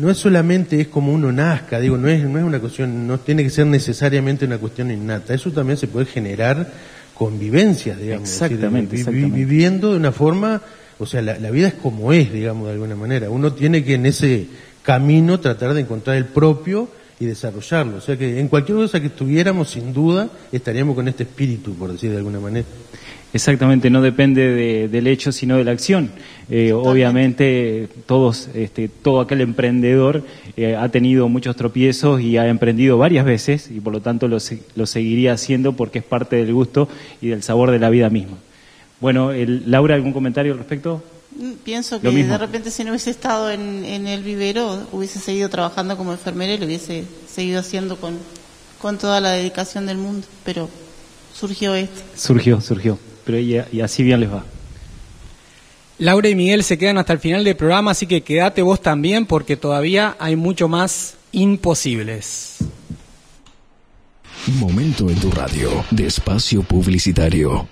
no es solamente es como uno nazca, digo, no es, no es una cuestión, no tiene que ser necesariamente una cuestión innata, eso también se puede generar convivencias, digamos, decir, Exactamente, vi- exactamente. viviendo de una forma, o sea, la, la vida es como es, digamos, de alguna manera, uno tiene que en ese camino tratar de encontrar el propio y desarrollarlo, o sea que en cualquier cosa que estuviéramos, sin duda, estaríamos con este espíritu, por decir de alguna manera. Exactamente, no depende de- del hecho, sino de la acción. Eh, obviamente, todos, este, todo aquel emprendedor eh, ha tenido muchos tropiezos y ha emprendido varias veces y por lo tanto lo, se- lo seguiría haciendo porque es parte del gusto y del sabor de la vida misma. Bueno, el- Laura, ¿algún comentario al respecto? Pienso que de repente si no hubiese estado en, en el vivero, hubiese seguido trabajando como enfermera y lo hubiese seguido haciendo con, con toda la dedicación del mundo, pero surgió esto. Surgió, surgió, pero y, y así bien les va. Laura y Miguel se quedan hasta el final del programa, así que quédate vos también porque todavía hay mucho más imposibles. Momento en tu radio de espacio publicitario.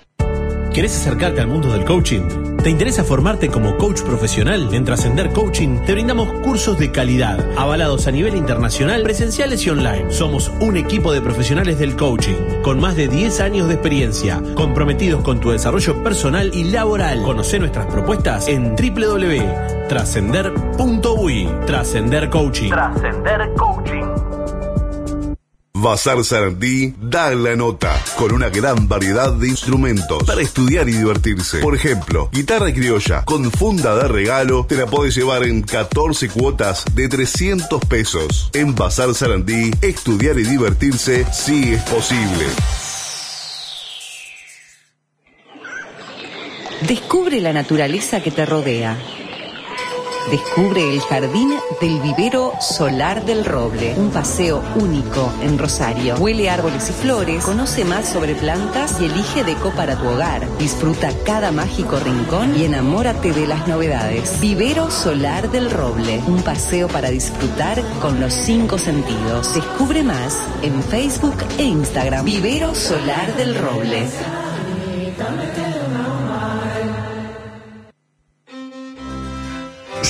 ¿Querés acercarte al mundo del coaching? ¿Te interesa formarte como coach profesional? En Trascender Coaching te brindamos cursos de calidad, avalados a nivel internacional, presenciales y online. Somos un equipo de profesionales del coaching, con más de 10 años de experiencia, comprometidos con tu desarrollo personal y laboral. Conoce nuestras propuestas en www.trascender.ui. Trascender Coaching. Trascender Coaching. Bazar Sarandí da la nota con una gran variedad de instrumentos para estudiar y divertirse. Por ejemplo, guitarra criolla con funda de regalo te la podés llevar en 14 cuotas de 300 pesos. En Bazar Sarandí, estudiar y divertirse sí es posible. Descubre la naturaleza que te rodea. Descubre el jardín del vivero solar del roble, un paseo único en Rosario. Huele árboles y flores, conoce más sobre plantas y elige deco para tu hogar. Disfruta cada mágico rincón y enamórate de las novedades. Vivero solar del roble, un paseo para disfrutar con los cinco sentidos. Descubre más en Facebook e Instagram. Vivero solar del roble.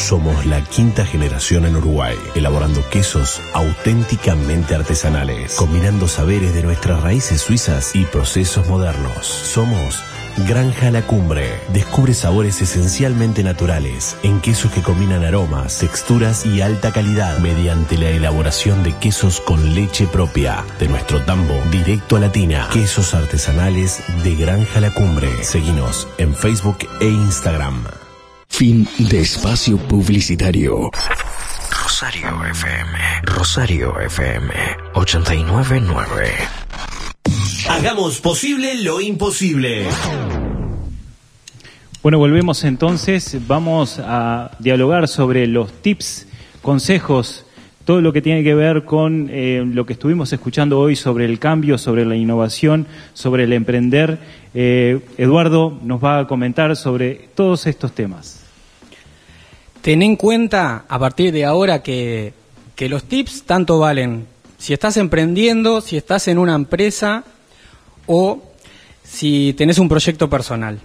Somos la quinta generación en Uruguay, elaborando quesos auténticamente artesanales, combinando saberes de nuestras raíces suizas y procesos modernos. Somos Granja La Cumbre. Descubre sabores esencialmente naturales en quesos que combinan aromas, texturas y alta calidad mediante la elaboración de quesos con leche propia de nuestro tambo directo a la tina. Quesos artesanales de Granja La Cumbre. Seguinos en Facebook e Instagram. Fin de espacio publicitario. Rosario FM. Rosario FM 899. Hagamos posible lo imposible. Bueno, volvemos entonces. Vamos a dialogar sobre los tips, consejos, todo lo que tiene que ver con eh, lo que estuvimos escuchando hoy sobre el cambio, sobre la innovación, sobre el emprender. Eh, Eduardo nos va a comentar sobre todos estos temas. Ten en cuenta a partir de ahora que, los tips tanto valen si estás emprendiendo, si estás en una empresa o si tenés un proyecto personal.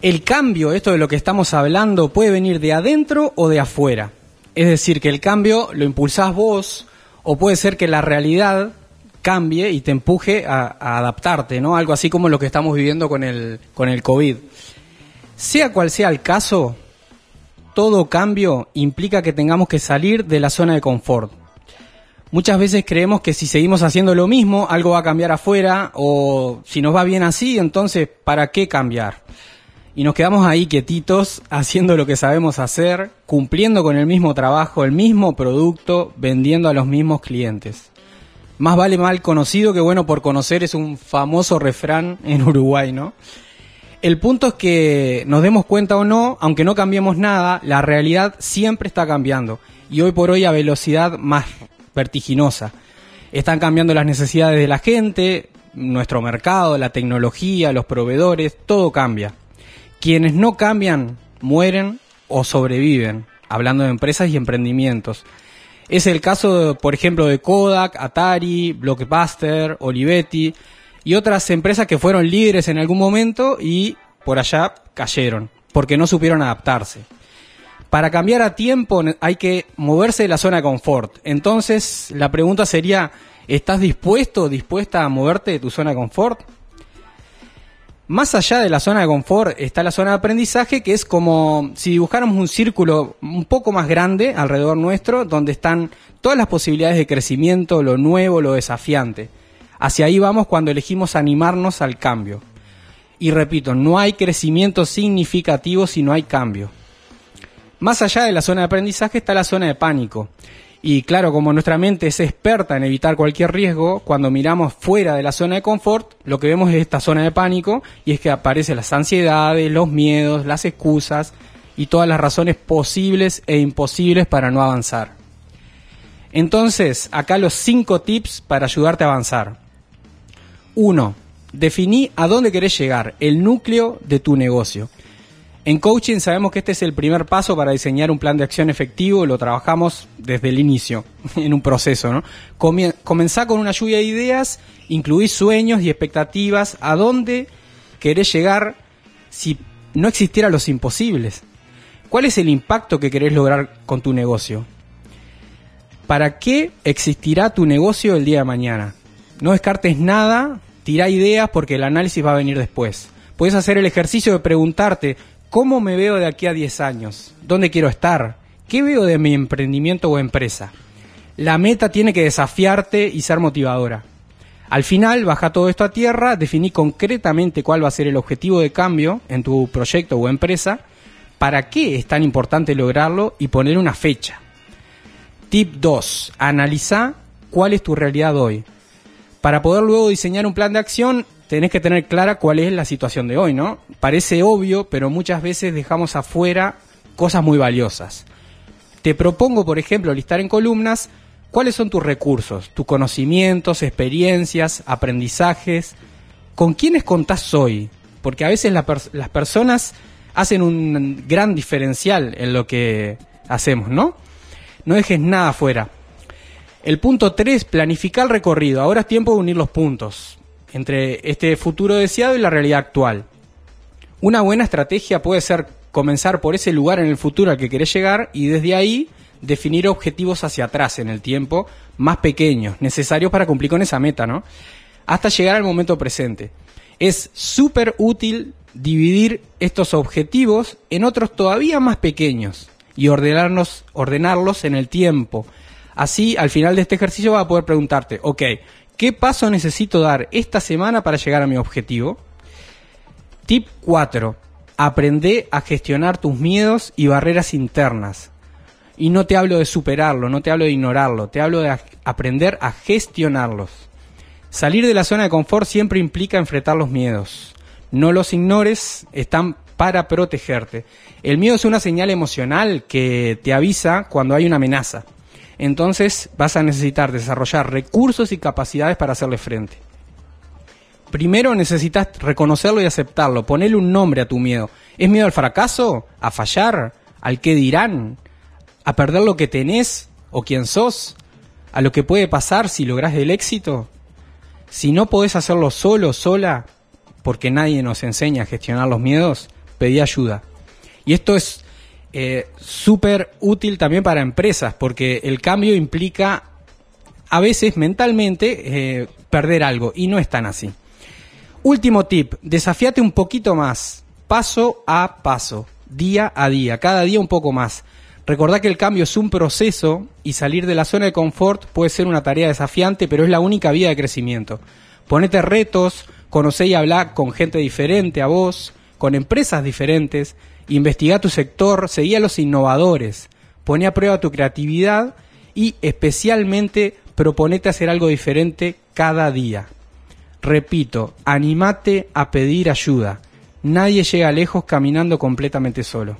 El cambio, esto de lo que estamos hablando, puede venir de adentro o de afuera. Es decir, que el cambio lo impulsás vos o puede ser que la realidad cambie y te empuje a, a adaptarte, ¿no? Algo así como lo que estamos viviendo con el, con el COVID. Sea cual sea el caso, todo cambio implica que tengamos que salir de la zona de confort. Muchas veces creemos que si seguimos haciendo lo mismo, algo va a cambiar afuera, o si nos va bien así, entonces, ¿para qué cambiar? Y nos quedamos ahí quietitos, haciendo lo que sabemos hacer, cumpliendo con el mismo trabajo, el mismo producto, vendiendo a los mismos clientes. Más vale mal conocido que bueno por conocer es un famoso refrán en Uruguay, ¿no? El punto es que nos demos cuenta o no, aunque no cambiemos nada, la realidad siempre está cambiando. Y hoy por hoy a velocidad más vertiginosa. Están cambiando las necesidades de la gente, nuestro mercado, la tecnología, los proveedores, todo cambia. Quienes no cambian mueren o sobreviven, hablando de empresas y emprendimientos. Es el caso, por ejemplo, de Kodak, Atari, Blockbuster, Olivetti y otras empresas que fueron líderes en algún momento y por allá cayeron, porque no supieron adaptarse. Para cambiar a tiempo hay que moverse de la zona de confort. Entonces, la pregunta sería, ¿estás dispuesto dispuesta a moverte de tu zona de confort? Más allá de la zona de confort está la zona de aprendizaje, que es como si dibujáramos un círculo un poco más grande alrededor nuestro, donde están todas las posibilidades de crecimiento, lo nuevo, lo desafiante. Hacia ahí vamos cuando elegimos animarnos al cambio. Y repito, no hay crecimiento significativo si no hay cambio. Más allá de la zona de aprendizaje está la zona de pánico. Y claro, como nuestra mente es experta en evitar cualquier riesgo, cuando miramos fuera de la zona de confort, lo que vemos es esta zona de pánico y es que aparecen las ansiedades, los miedos, las excusas y todas las razones posibles e imposibles para no avanzar. Entonces, acá los cinco tips para ayudarte a avanzar. 1. Definí a dónde querés llegar, el núcleo de tu negocio. En coaching sabemos que este es el primer paso para diseñar un plan de acción efectivo, lo trabajamos desde el inicio, en un proceso, ¿no? Comenzá con una lluvia de ideas, incluí sueños y expectativas, a dónde querés llegar si no existieran los imposibles. ¿Cuál es el impacto que querés lograr con tu negocio? ¿Para qué existirá tu negocio el día de mañana? No descartes nada, tira ideas porque el análisis va a venir después. Puedes hacer el ejercicio de preguntarte ¿Cómo me veo de aquí a 10 años? ¿Dónde quiero estar? ¿Qué veo de mi emprendimiento o empresa? La meta tiene que desafiarte y ser motivadora. Al final, baja todo esto a tierra, definí concretamente cuál va a ser el objetivo de cambio en tu proyecto o empresa, para qué es tan importante lograrlo y poner una fecha. Tip 2. Analiza cuál es tu realidad hoy. Para poder luego diseñar un plan de acción, tenés que tener clara cuál es la situación de hoy, ¿no? Parece obvio, pero muchas veces dejamos afuera cosas muy valiosas. Te propongo, por ejemplo, listar en columnas cuáles son tus recursos, tus conocimientos, experiencias, aprendizajes, con quiénes contás hoy, porque a veces las personas hacen un gran diferencial en lo que hacemos, ¿no? No dejes nada afuera. El punto 3, planificar el recorrido. Ahora es tiempo de unir los puntos entre este futuro deseado y la realidad actual. Una buena estrategia puede ser comenzar por ese lugar en el futuro al que querés llegar y desde ahí definir objetivos hacia atrás en el tiempo más pequeños, necesarios para cumplir con esa meta, ¿no? Hasta llegar al momento presente. Es súper útil dividir estos objetivos en otros todavía más pequeños y ordenarlos, ordenarlos en el tiempo. Así, al final de este ejercicio vas a poder preguntarte, ok, ¿Qué paso necesito dar esta semana para llegar a mi objetivo? Tip 4. Aprende a gestionar tus miedos y barreras internas. Y no te hablo de superarlo, no te hablo de ignorarlo, te hablo de aprender a gestionarlos. Salir de la zona de confort siempre implica enfrentar los miedos. No los ignores, están para protegerte. El miedo es una señal emocional que te avisa cuando hay una amenaza entonces vas a necesitar desarrollar recursos y capacidades para hacerle frente. Primero necesitas reconocerlo y aceptarlo, ponerle un nombre a tu miedo. ¿Es miedo al fracaso? ¿A fallar? ¿Al qué dirán? ¿A perder lo que tenés o quién sos? ¿A lo que puede pasar si logras el éxito? Si no podés hacerlo solo, sola, porque nadie nos enseña a gestionar los miedos, pedí ayuda. Y esto es eh, súper útil también para empresas, porque el cambio implica a veces mentalmente eh, perder algo, y no es tan así. Último tip, desafíate un poquito más, paso a paso, día a día, cada día un poco más. Recordá que el cambio es un proceso y salir de la zona de confort puede ser una tarea desafiante, pero es la única vía de crecimiento. Ponete retos, conocé y hablar con gente diferente a vos, con empresas diferentes, Investiga tu sector, seguí a los innovadores, pone a prueba tu creatividad y especialmente proponete hacer algo diferente cada día. Repito, animate a pedir ayuda. Nadie llega lejos caminando completamente solo.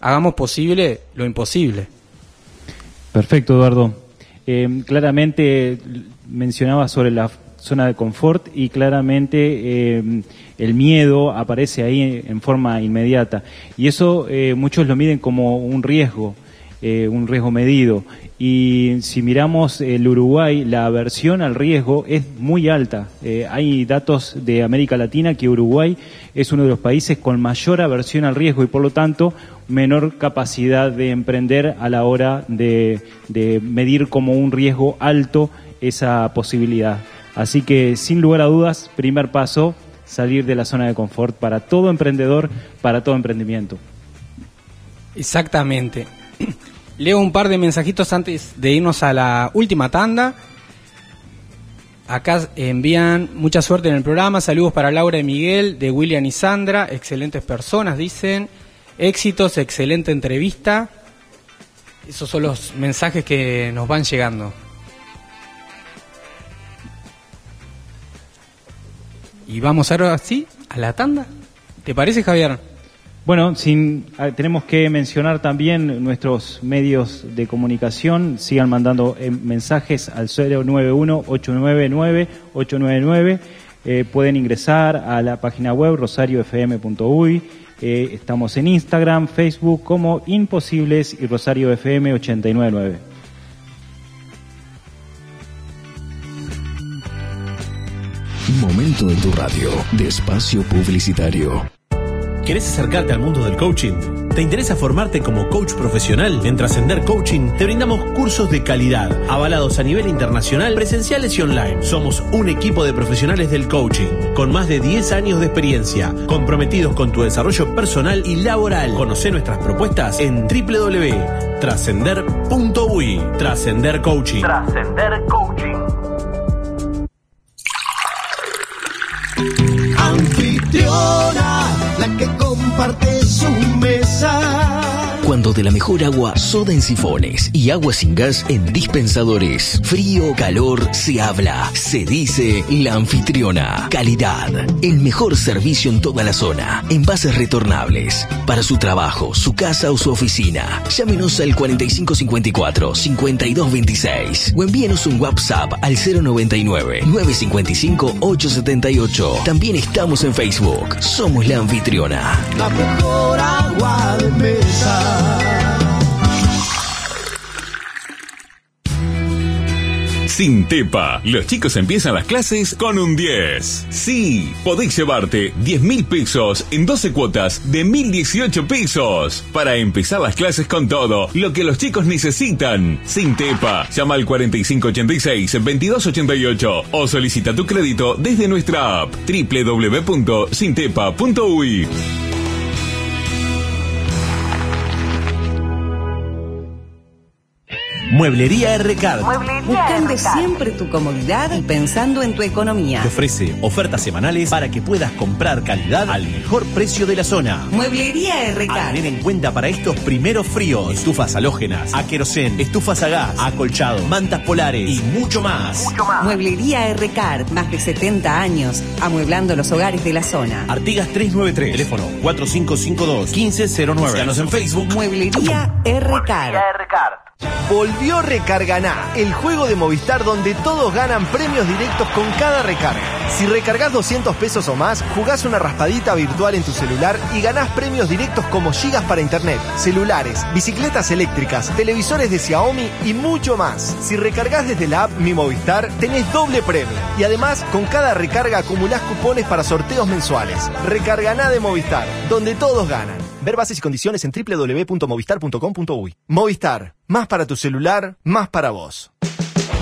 Hagamos posible lo imposible. Perfecto, Eduardo. Eh, claramente mencionaba sobre la zona de confort y claramente eh, el miedo aparece ahí en forma inmediata. Y eso eh, muchos lo miden como un riesgo, eh, un riesgo medido. Y si miramos el Uruguay, la aversión al riesgo es muy alta. Eh, hay datos de América Latina que Uruguay es uno de los países con mayor aversión al riesgo y por lo tanto menor capacidad de emprender a la hora de, de medir como un riesgo alto esa posibilidad. Así que sin lugar a dudas, primer paso, salir de la zona de confort para todo emprendedor, para todo emprendimiento. Exactamente. Leo un par de mensajitos antes de irnos a la última tanda. Acá envían mucha suerte en el programa. Saludos para Laura y Miguel, de William y Sandra. Excelentes personas, dicen. Éxitos, excelente entrevista. Esos son los mensajes que nos van llegando. Y vamos ahora sí a la tanda. ¿Te parece, Javier? Bueno, sin, ah, tenemos que mencionar también nuestros medios de comunicación. Sigan mandando eh, mensajes al 091-899-899. Eh, pueden ingresar a la página web rosariofm.uy. Eh, estamos en Instagram, Facebook como Imposibles y Rosario FM 899. Momento en tu radio de espacio publicitario. ¿Querés acercarte al mundo del coaching? ¿Te interesa formarte como coach profesional? En Trascender Coaching te brindamos cursos de calidad, avalados a nivel internacional, presenciales y online. Somos un equipo de profesionales del coaching, con más de 10 años de experiencia, comprometidos con tu desarrollo personal y laboral. Conoce nuestras propuestas en www.trascender.uy. Trascender Coaching. Trascender Coaching. La que comparte su mesa. Cuando de la mejor agua, soda en sifones y agua sin gas en dispensadores. Frío, calor, se habla, se dice la anfitriona. Calidad, el mejor servicio en toda la zona. Envases retornables. Para su trabajo, su casa o su oficina. Llámenos al 4554-5226 o envíenos un WhatsApp al 099-955-878. También estamos en Facebook. Somos la anfitriona. La mejor agua de mesa. Sin Tepa, los chicos empiezan las clases con un 10. Sí, podéis llevarte 10 mil pesos en 12 cuotas de 1018 pesos para empezar las clases con todo lo que los chicos necesitan. Sin Tepa, llama al 4586-2288 o solicita tu crédito desde nuestra app www.sintepa.uy. Mueblería RCAR Buscando siempre tu comodidad y pensando en tu economía. te ofrece ofertas semanales para que puedas comprar calidad al mejor precio de la zona. Mueblería A RK. tener en cuenta para estos primeros fríos, estufas halógenas, a querosén, estufas a gas, acolchado, mantas polares y mucho más. Mueblería RK. Más de 70 años amueblando los hogares de la zona. Artigas 393, teléfono 4552-1509. Síganos en Facebook. Mueblería RK. Volvió Recarganá, el juego de Movistar donde todos ganan premios directos con cada recarga. Si recargas 200 pesos o más, jugás una raspadita virtual en tu celular y ganás premios directos como gigas para internet, celulares, bicicletas eléctricas, televisores de Xiaomi y mucho más. Si recargas desde la app Mi Movistar, tenés doble premio. Y además, con cada recarga acumulás cupones para sorteos mensuales. Recarganá de Movistar, donde todos ganan. Ver bases y condiciones en www.movistar.com.uy. Movistar, más para tu celular, más para vos.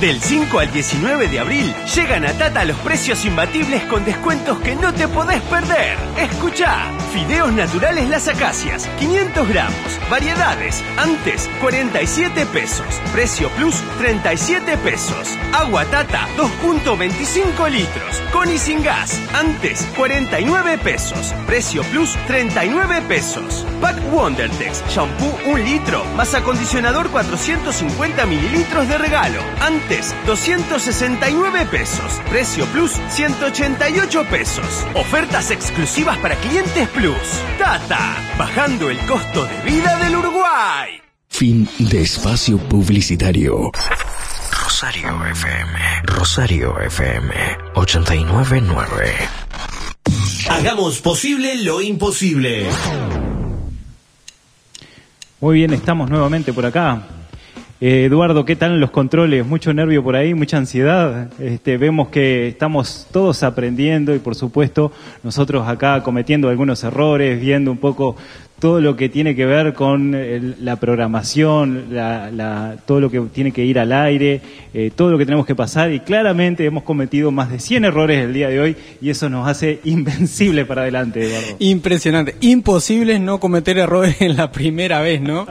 Del 5 al 19 de abril llegan a Tata los precios imbatibles con descuentos que no te podés perder. Escucha, fideos naturales las acacias, 500 gramos, variedades, antes 47 pesos, precio plus 37 pesos. Agua Tata 2.25 litros, con y sin gas, antes 49 pesos, precio plus 39 pesos. Pack Wondertex, shampoo 1 litro, más acondicionador 450 mililitros de regalo, antes Antes, 269 pesos. Precio Plus, 188 pesos. Ofertas exclusivas para clientes Plus. Tata, bajando el costo de vida del Uruguay. Fin de espacio publicitario. Rosario FM. Rosario FM 899. Hagamos posible lo imposible. Muy bien, estamos nuevamente por acá. Eh, Eduardo, ¿qué tal los controles? Mucho nervio por ahí, mucha ansiedad. Este, vemos que estamos todos aprendiendo y por supuesto nosotros acá cometiendo algunos errores, viendo un poco todo lo que tiene que ver con el- la programación, la- la- todo lo que tiene que ir al aire, eh, todo lo que tenemos que pasar y claramente hemos cometido más de 100 errores el día de hoy y eso nos hace invencible para adelante, Eduardo. Impresionante. Imposible no cometer errores en la primera vez, ¿no?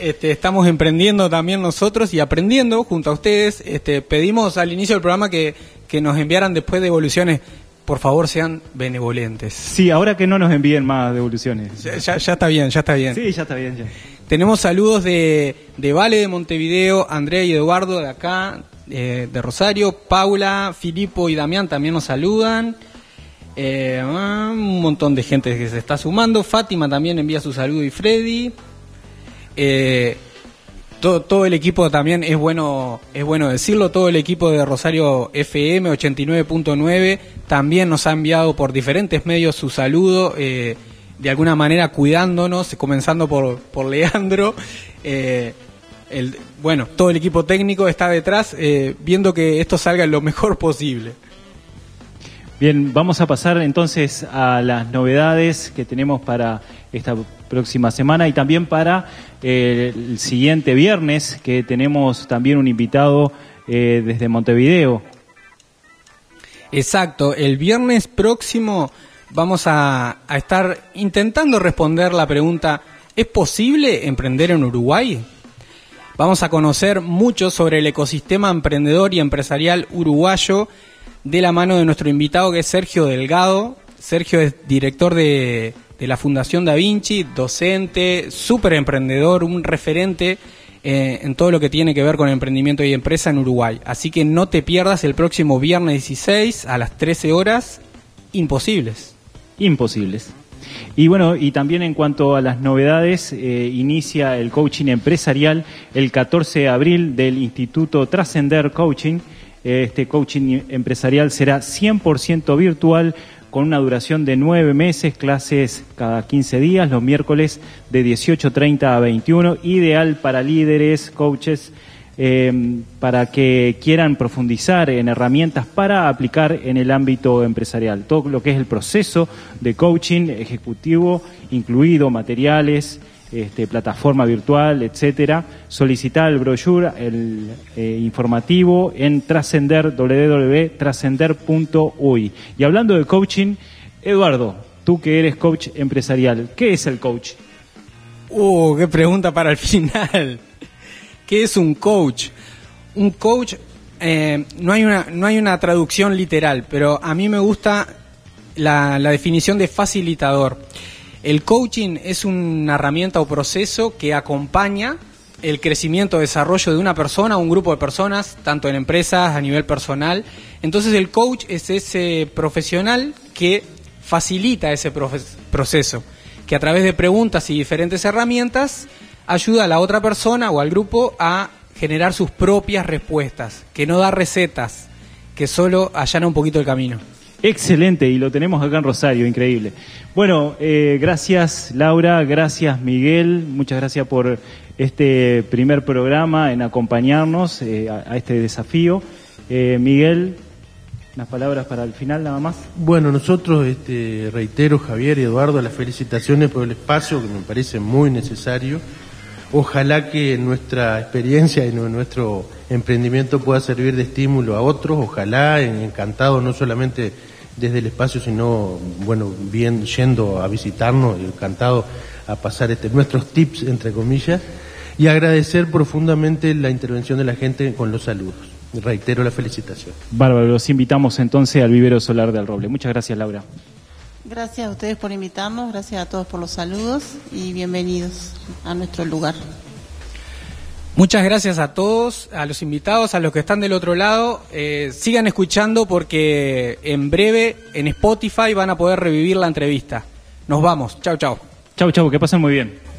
Este, estamos emprendiendo también nosotros y aprendiendo junto a ustedes. Este, pedimos al inicio del programa que, que nos enviaran después devoluciones. Por favor, sean benevolentes. Sí, ahora que no nos envíen más devoluciones. Ya, ya- ya está bien, ya está bien. Sí, ya está bien. Ya. Tenemos saludos de, de Vale de Montevideo, Andrea y Eduardo de acá, eh, de Rosario, Paula, Filipo y Damián también nos saludan. Eh, un montón de gente que se está sumando. Fátima también envía su saludo y Freddy. Eh, todo, todo el equipo también es bueno, es bueno decirlo, todo el equipo de Rosario FM 89.9 también nos ha enviado por diferentes medios su saludo, eh, de alguna manera cuidándonos, comenzando por, por Leandro. Eh, el, bueno, todo el equipo técnico está detrás eh, viendo que esto salga lo mejor posible. Bien, vamos a pasar entonces a las novedades que tenemos para esta próxima semana y también para eh, el siguiente viernes que tenemos también un invitado eh, desde Montevideo. Exacto, el viernes próximo vamos a, a estar intentando responder la pregunta, ¿es posible emprender en Uruguay? Vamos a conocer mucho sobre el ecosistema emprendedor y empresarial uruguayo de la mano de nuestro invitado que es Sergio Delgado. Sergio es director de, de la Fundación Da Vinci, docente, súper emprendedor, un referente eh, en todo lo que tiene que ver con emprendimiento y empresa en Uruguay. Así que no te pierdas el próximo viernes 16 a las 13 horas, imposibles. Imposibles. Y bueno, y también en cuanto a las novedades, eh, inicia el coaching empresarial el 14 de abril del Instituto Trascender Coaching. Este coaching empresarial será 100% virtual con una duración de nueve meses, clases cada 15 días, los miércoles de 18.30 a 21, ideal para líderes, coaches, eh, para que quieran profundizar en herramientas para aplicar en el ámbito empresarial. Todo lo que es el proceso de coaching ejecutivo, incluido materiales, este, plataforma virtual, etcétera. Solicitar el brochure, el eh, informativo en trascender, www.trascender.uy. Y hablando de coaching, Eduardo, tú que eres coach empresarial, ¿qué es el coach? Uh, qué pregunta para el final. ¿Qué es un coach? Un coach, eh, no, hay una, no hay una traducción literal, pero a mí me gusta la, la definición de facilitador. El coaching es una herramienta o proceso que acompaña el crecimiento o desarrollo de una persona o un grupo de personas, tanto en empresas, a nivel personal. Entonces el coach es ese profesional que facilita ese proceso, que a través de preguntas y diferentes herramientas ayuda a la otra persona o al grupo a generar sus propias respuestas, que no da recetas, que solo allana un poquito el camino. Excelente, y lo tenemos acá en Rosario, increíble. Bueno, eh, gracias Laura, gracias Miguel, muchas gracias por este primer programa en acompañarnos eh, a, a este desafío. Eh, Miguel, unas palabras para el final nada más. Bueno, nosotros, este, reitero, Javier y Eduardo, las felicitaciones por el espacio que me parece muy necesario. Ojalá que nuestra experiencia y nu- nuestro emprendimiento pueda servir de estímulo a otros. Ojalá, en- encantado no solamente desde el espacio, sino, bueno, bien yendo a visitarnos, encantado a pasar este, nuestros tips, entre comillas, y agradecer profundamente la intervención de la gente con los saludos. Reitero la felicitación. Bárbaro, los invitamos entonces al vivero solar del Roble. Muchas gracias Laura. Gracias a ustedes por invitarnos, gracias a todos por los saludos y bienvenidos a nuestro lugar. Muchas gracias a todos, a los invitados, a los que están del otro lado. Eh, sigan escuchando porque en breve en Spotify van a poder revivir la entrevista. Nos vamos. Chau, chau. Chau, chau, que pasen muy bien.